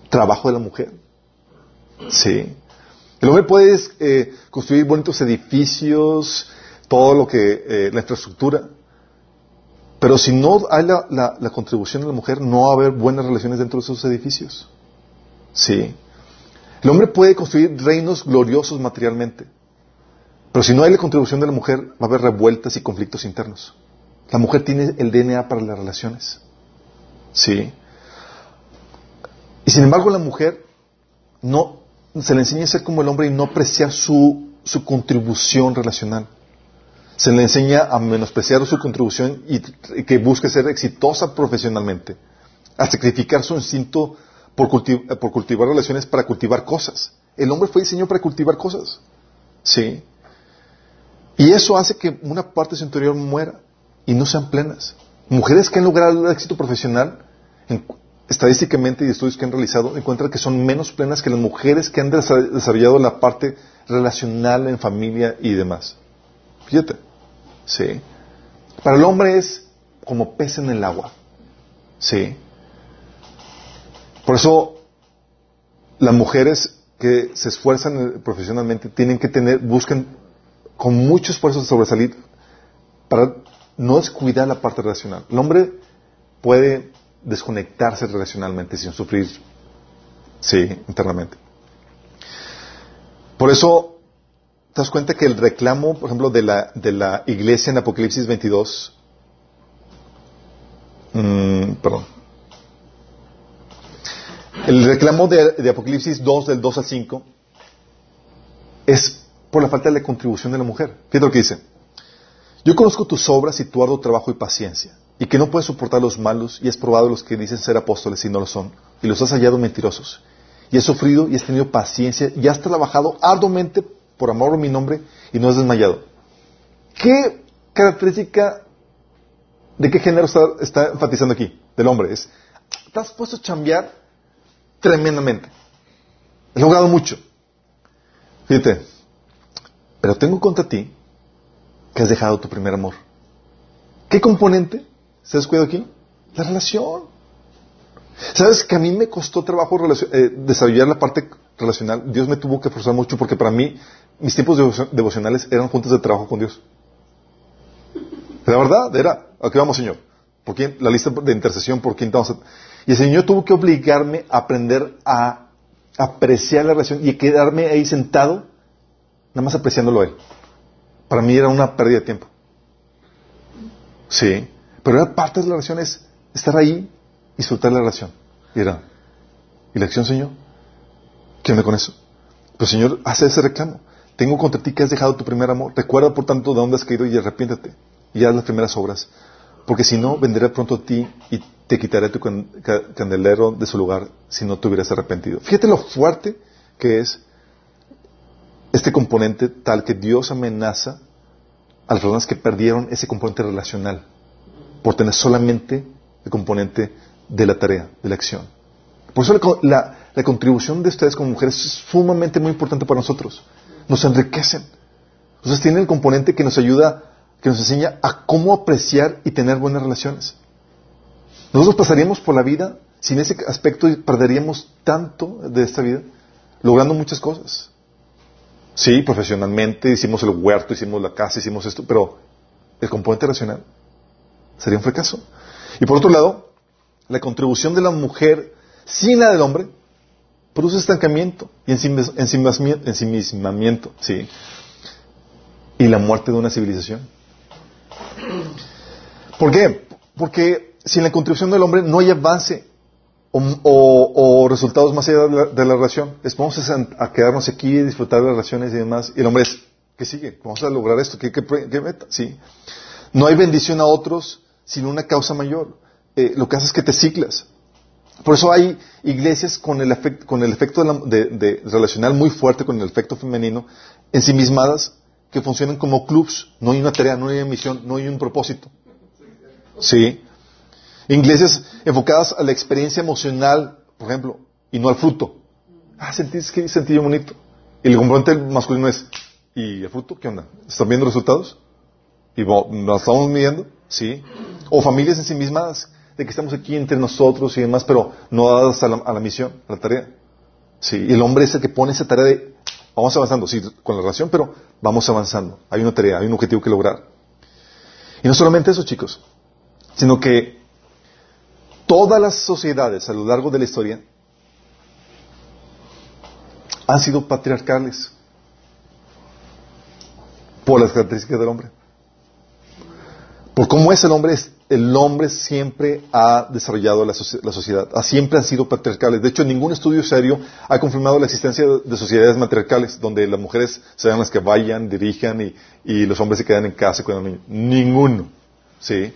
Speaker 1: trabajo de la mujer. Sí. El hombre puede eh, construir bonitos edificios, todo lo que, la infraestructura, pero si no hay la, contribución de la mujer, no va a haber buenas relaciones dentro de esos edificios. Sí. El hombre puede construir reinos gloriosos materialmente. Pero si no hay la contribución de la mujer, va a haber revueltas y conflictos internos. La mujer tiene el DNA para las relaciones. Sí. Y sin embargo, la mujer no se le enseña a ser como el hombre y no apreciar su, su contribución relacional se le enseña a menospreciar su contribución y, que busque ser exitosa profesionalmente, a sacrificar su instinto por, por, cultivar relaciones para cultivar cosas. El hombre fue diseñado para cultivar cosas. ¿Sí? Y eso hace que una parte de su interior muera y no sean plenas. Mujeres que han logrado el éxito profesional, estadísticamente y estudios que han realizado, encuentran que son menos plenas que las mujeres que han desarrollado la parte relacional en familia y demás. Fíjate. Sí. Para el hombre es como pez en el agua. Sí. Por eso las mujeres que se esfuerzan profesionalmente tienen que tener, buscan con mucho esfuerzo sobresalir para no descuidar la parte relacional. El hombre puede desconectarse relacionalmente sin sufrir, sí, internamente. Por eso ¿Te das cuenta que el reclamo, por ejemplo, de la, de la iglesia en Apocalipsis 22, mm, perdón, el reclamo de, Apocalipsis 2, del 2 al 5, es por la falta de la contribución de la mujer. Fíjate lo que dice. Yo conozco tus obras y tu arduo trabajo y paciencia, y que no puedes soportar los malos, y has probado los que dicen ser apóstoles y no lo son, y los has hallado mentirosos. Y has sufrido y has tenido paciencia, y has trabajado arduamente por amor a mi nombre y no has desmayado. ¿Qué característica de qué género está, enfatizando aquí? Del hombre. Es, estás puesto a chambear tremendamente. He logrado mucho. Fíjate, pero tengo contra ti que has dejado tu primer amor. ¿Qué componente se descuidado aquí? La relación. ¿Sabes que a mí me costó trabajo eh, desarrollar la parte relacional? Dios me tuvo que forzar mucho porque para mí mis tiempos devocionales eran juntas de trabajo con Dios. La verdad era, aquí vamos Señor, ¿por quién? La lista de intercesión, ¿por quién estamos? Y el Señor tuvo que obligarme a aprender a apreciar la relación y a quedarme ahí sentado, nada más apreciándolo a Él. Para mí era una pérdida de tiempo. Sí, pero era parte de la relación es estar ahí y soltar la relación. Y era, ¿y la acción, Señor? ¿Qué onda con eso? Pero Señor hace ese reclamo. Tengo contra ti que has dejado tu primer amor. Recuerda, por tanto, de dónde has caído y arrepiéntate. Y haz las primeras obras. Porque si no, vendré pronto a ti y te quitaré tu candelero de su lugar si no te hubieras arrepentido. Fíjate lo fuerte que es este componente tal que Dios amenaza a las personas que perdieron ese componente relacional por tener solamente el componente de la tarea, de la acción. Por eso la, la contribución de ustedes como mujeres es sumamente muy importante para nosotros nos enriquecen. Entonces tienen el componente que nos ayuda, que nos enseña a cómo apreciar y tener buenas relaciones. Nosotros pasaríamos por la vida sin ese aspecto y perderíamos tanto de esta vida, logrando muchas cosas. Sí, profesionalmente hicimos el huerto, hicimos la casa, hicimos esto, pero el componente racional sería un fracaso. Y por otro lado, la contribución de la mujer sin la del hombre produce estancamiento y ensimismamiento, ¿sí? Y la muerte de una civilización. ¿Por qué? Porque sin la contribución del hombre no hay avance o, resultados más allá de la, relación. Es, vamos a, quedarnos aquí, disfrutar de las relaciones y demás. Y el hombre es, ¿qué sigue? Vamos a lograr esto. ¿Qué, meta? Sí. No hay bendición a otros sin una causa mayor. Eh, lo que hace es que te ciclas. Por eso hay iglesias con el, con el efecto de, relacional muy fuerte con el efecto femenino, ensimismadas, que funcionan como clubs. No hay una tarea, no hay una misión, no hay un propósito. Sí. Iglesias enfocadas a la experiencia emocional, por ejemplo, y no al fruto. Ah, sentís que sentí bonito. Y el componente masculino es, ¿y el fruto? ¿Qué onda? ¿Están viendo resultados? ¿Y nos estamos midiendo? Sí. O familias en sí mismas, de que estamos aquí entre nosotros y demás, pero no dadas a la, misión, a la tarea. Sí. Y el hombre es el que pone esa tarea de, vamos avanzando, sí, con la relación, pero vamos avanzando. Hay una tarea, hay un objetivo que lograr. Y no solamente eso, chicos, sino que todas las sociedades a lo largo de la historia han sido patriarcales por las características del hombre. Por cómo es el hombre, el hombre siempre ha desarrollado la, sociedad, siempre han sido patriarcales. De hecho, ningún estudio serio ha confirmado la existencia de sociedades matriarcales, donde las mujeres sean las que vayan, dirijan y, los hombres se quedan en casa con los niños. Ninguno. ¿Sí?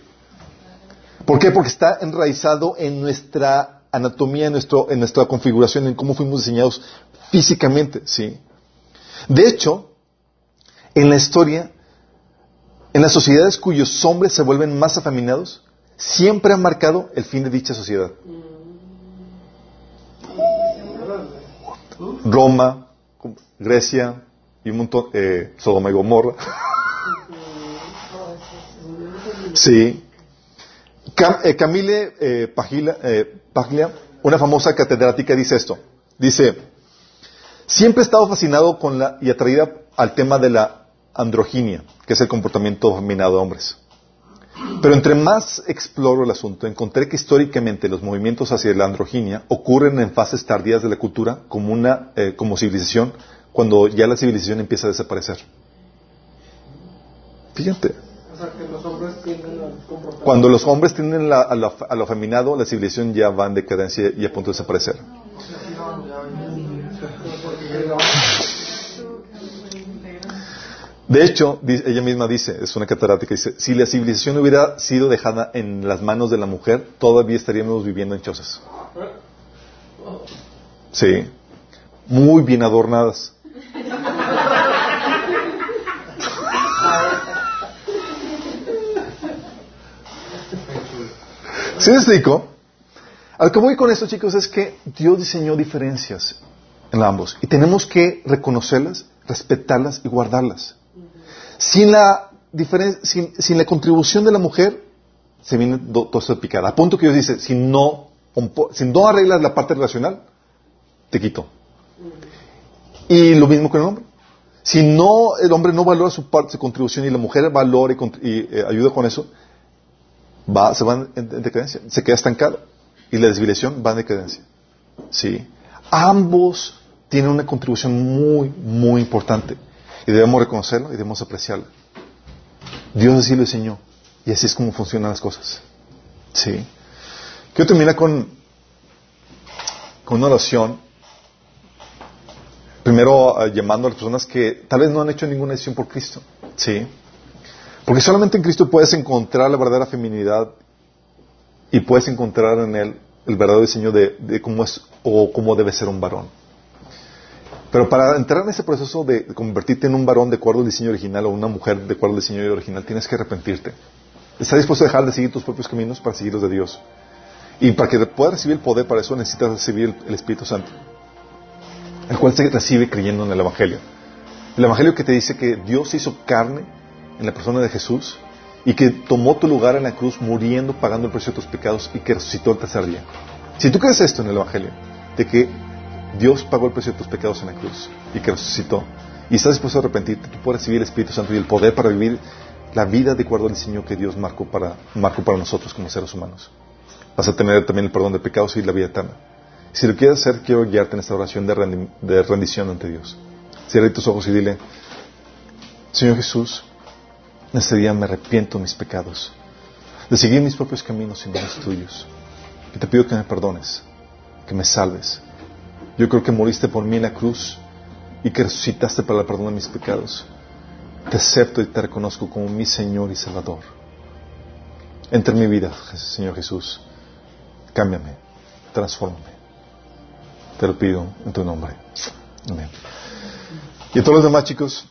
Speaker 1: ¿Por qué? Porque está enraizado en nuestra anatomía, en, nuestro, en nuestra configuración, en cómo fuimos diseñados físicamente, ¿sí? De hecho, en la historia, en las sociedades cuyos hombres se vuelven más afeminados, siempre han marcado el fin de dicha sociedad. Roma, Grecia y un montón, eh, Sodoma y Gomorra. sí. Eh, Camille eh, eh, Paglia, una famosa catedrática, dice esto. Dice, siempre he estado fascinado con la, y atraída al tema de la androginia, que es el comportamiento dominado de hombres. Pero entre más exploro el asunto, encontré que históricamente los movimientos hacia la androginia ocurren en fases tardías de la cultura como una como civilización, cuando ya la civilización empieza a desaparecer. Fíjate. Cuando los hombres tienden a, lo, afeminado, la civilización ya va en decadencia y a punto de desaparecer. De hecho, ella misma dice, es una catedrática, dice, si la civilización hubiera sido dejada en las manos de la mujer, todavía estaríamos viviendo en chozas. Sí, muy bien adornadas. ¿Sí me explico? Al que voy con esto, chicos, es que Dios diseñó diferencias en ambos y tenemos que reconocerlas, respetarlas y guardarlas. Sin la, sin, sin, la contribución de la mujer, se viene todo esto picada. A punto que Dios dice, si no, si no arreglas la parte relacional, te quito. Y lo mismo con el hombre. Si no, el hombre no valora su parte, su contribución y la mujer valora y, eh, ayuda con eso, va, se va en, decadencia, se queda estancado. Y la desviación va en decadencia. ¿Sí? Ambos tienen una contribución muy, muy importante. Y debemos reconocerlo y debemos apreciarlo. Dios así lo enseñó. Y así es como funcionan las cosas. ¿Sí? Quiero terminar con, con una oración. Primero eh, llamando a las personas que tal vez no han hecho ninguna decisión por Cristo. ¿Sí? Porque solamente en Cristo puedes encontrar la verdadera feminidad y puedes encontrar en Él el verdadero diseño de, cómo es o cómo debe ser un varón. Pero para entrar en ese proceso de convertirte en un varón de acuerdo al diseño original o una mujer de acuerdo al diseño original, tienes que arrepentirte. ¿Estás dispuesto a dejar de seguir tus propios caminos para seguir los de Dios? Y para que puedas recibir el poder para eso necesitas recibir el, Espíritu Santo, el cual se recibe creyendo en el Evangelio. El Evangelio que te dice que Dios hizo carne en la persona de Jesús y que tomó tu lugar en la cruz muriendo, pagando el precio de tus pecados y que resucitó el tercer día. Si tú crees esto en el Evangelio, de que Dios pagó el precio de tus pecados en la cruz y que resucitó, y estás dispuesto a arrepentirte, tú puedes recibir el Espíritu Santo y el poder para vivir la vida de acuerdo al diseño que Dios marcó para, marcó para nosotros como seres humanos. Vas a tener también el perdón de pecados y la vida eterna. Si lo quieres hacer, quiero guiarte en esta oración de, rendición ante Dios. Cierra tus ojos y dile, Señor Jesús, en este día me arrepiento de mis pecados, de seguir mis propios caminos y no los tuyos. Y te pido que me perdones que me salves. Yo creo que moriste por mí en la cruz y que resucitaste para el perdón de mis pecados. Te acepto y te reconozco como mi Señor y Salvador. Entra en mi vida, Señor Jesús. Cámbiame, transfórmame. Te lo pido en tu nombre. Amén. Y a todos los demás chicos,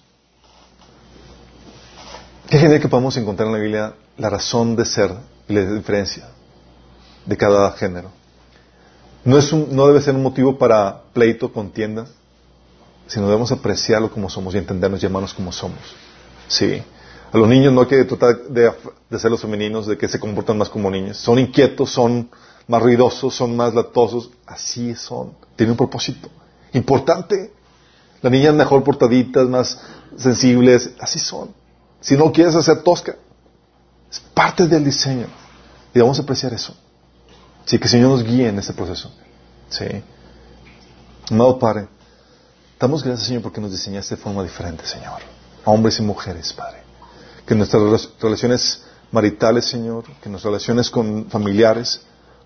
Speaker 1: qué genial que podamos encontrar en la Biblia la razón de ser y la diferencia de cada género. No, es un, no debe ser un motivo para pleito, contienda, sino debemos apreciarlo como somos y entendernos y amarnos como somos. Sí. A los niños no hay que tratar de, de ser los femeninos, de que se comportan más como niños. Son inquietos, son más ruidosos, son más latosos. Así son. Tienen un propósito. Importante. Las niñas mejor portaditas, más sensibles. Así son. Si no quieres hacer tosca, es parte del diseño. Y debemos apreciar eso. Sí, que el Señor nos guíe en este proceso. Sí. Amado Padre, damos gracias, Señor, porque nos diseñaste de forma diferente, Señor. hombres y mujeres, Padre. Que nuestras relaciones maritales, Señor, que nuestras relaciones con familiares,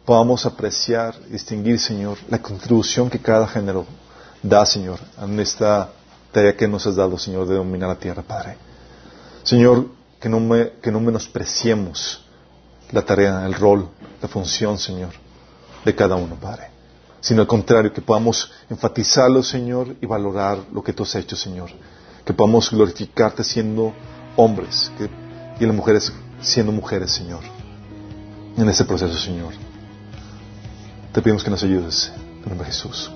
Speaker 1: podamos apreciar distinguir, Señor, la contribución que cada género da, Señor, en esta tarea que nos has dado, Señor, de dominar la tierra, Padre. Señor, que no, que no menospreciemos la tarea, el rol, la función, Señor, de cada uno, Padre. Sino al contrario, que podamos enfatizarlo, Señor, y valorar lo que tú has hecho, Señor. Que podamos glorificarte siendo hombres y las mujeres siendo mujeres, Señor. En este proceso, Señor. Te pedimos que nos ayudes. En nombre de Jesús.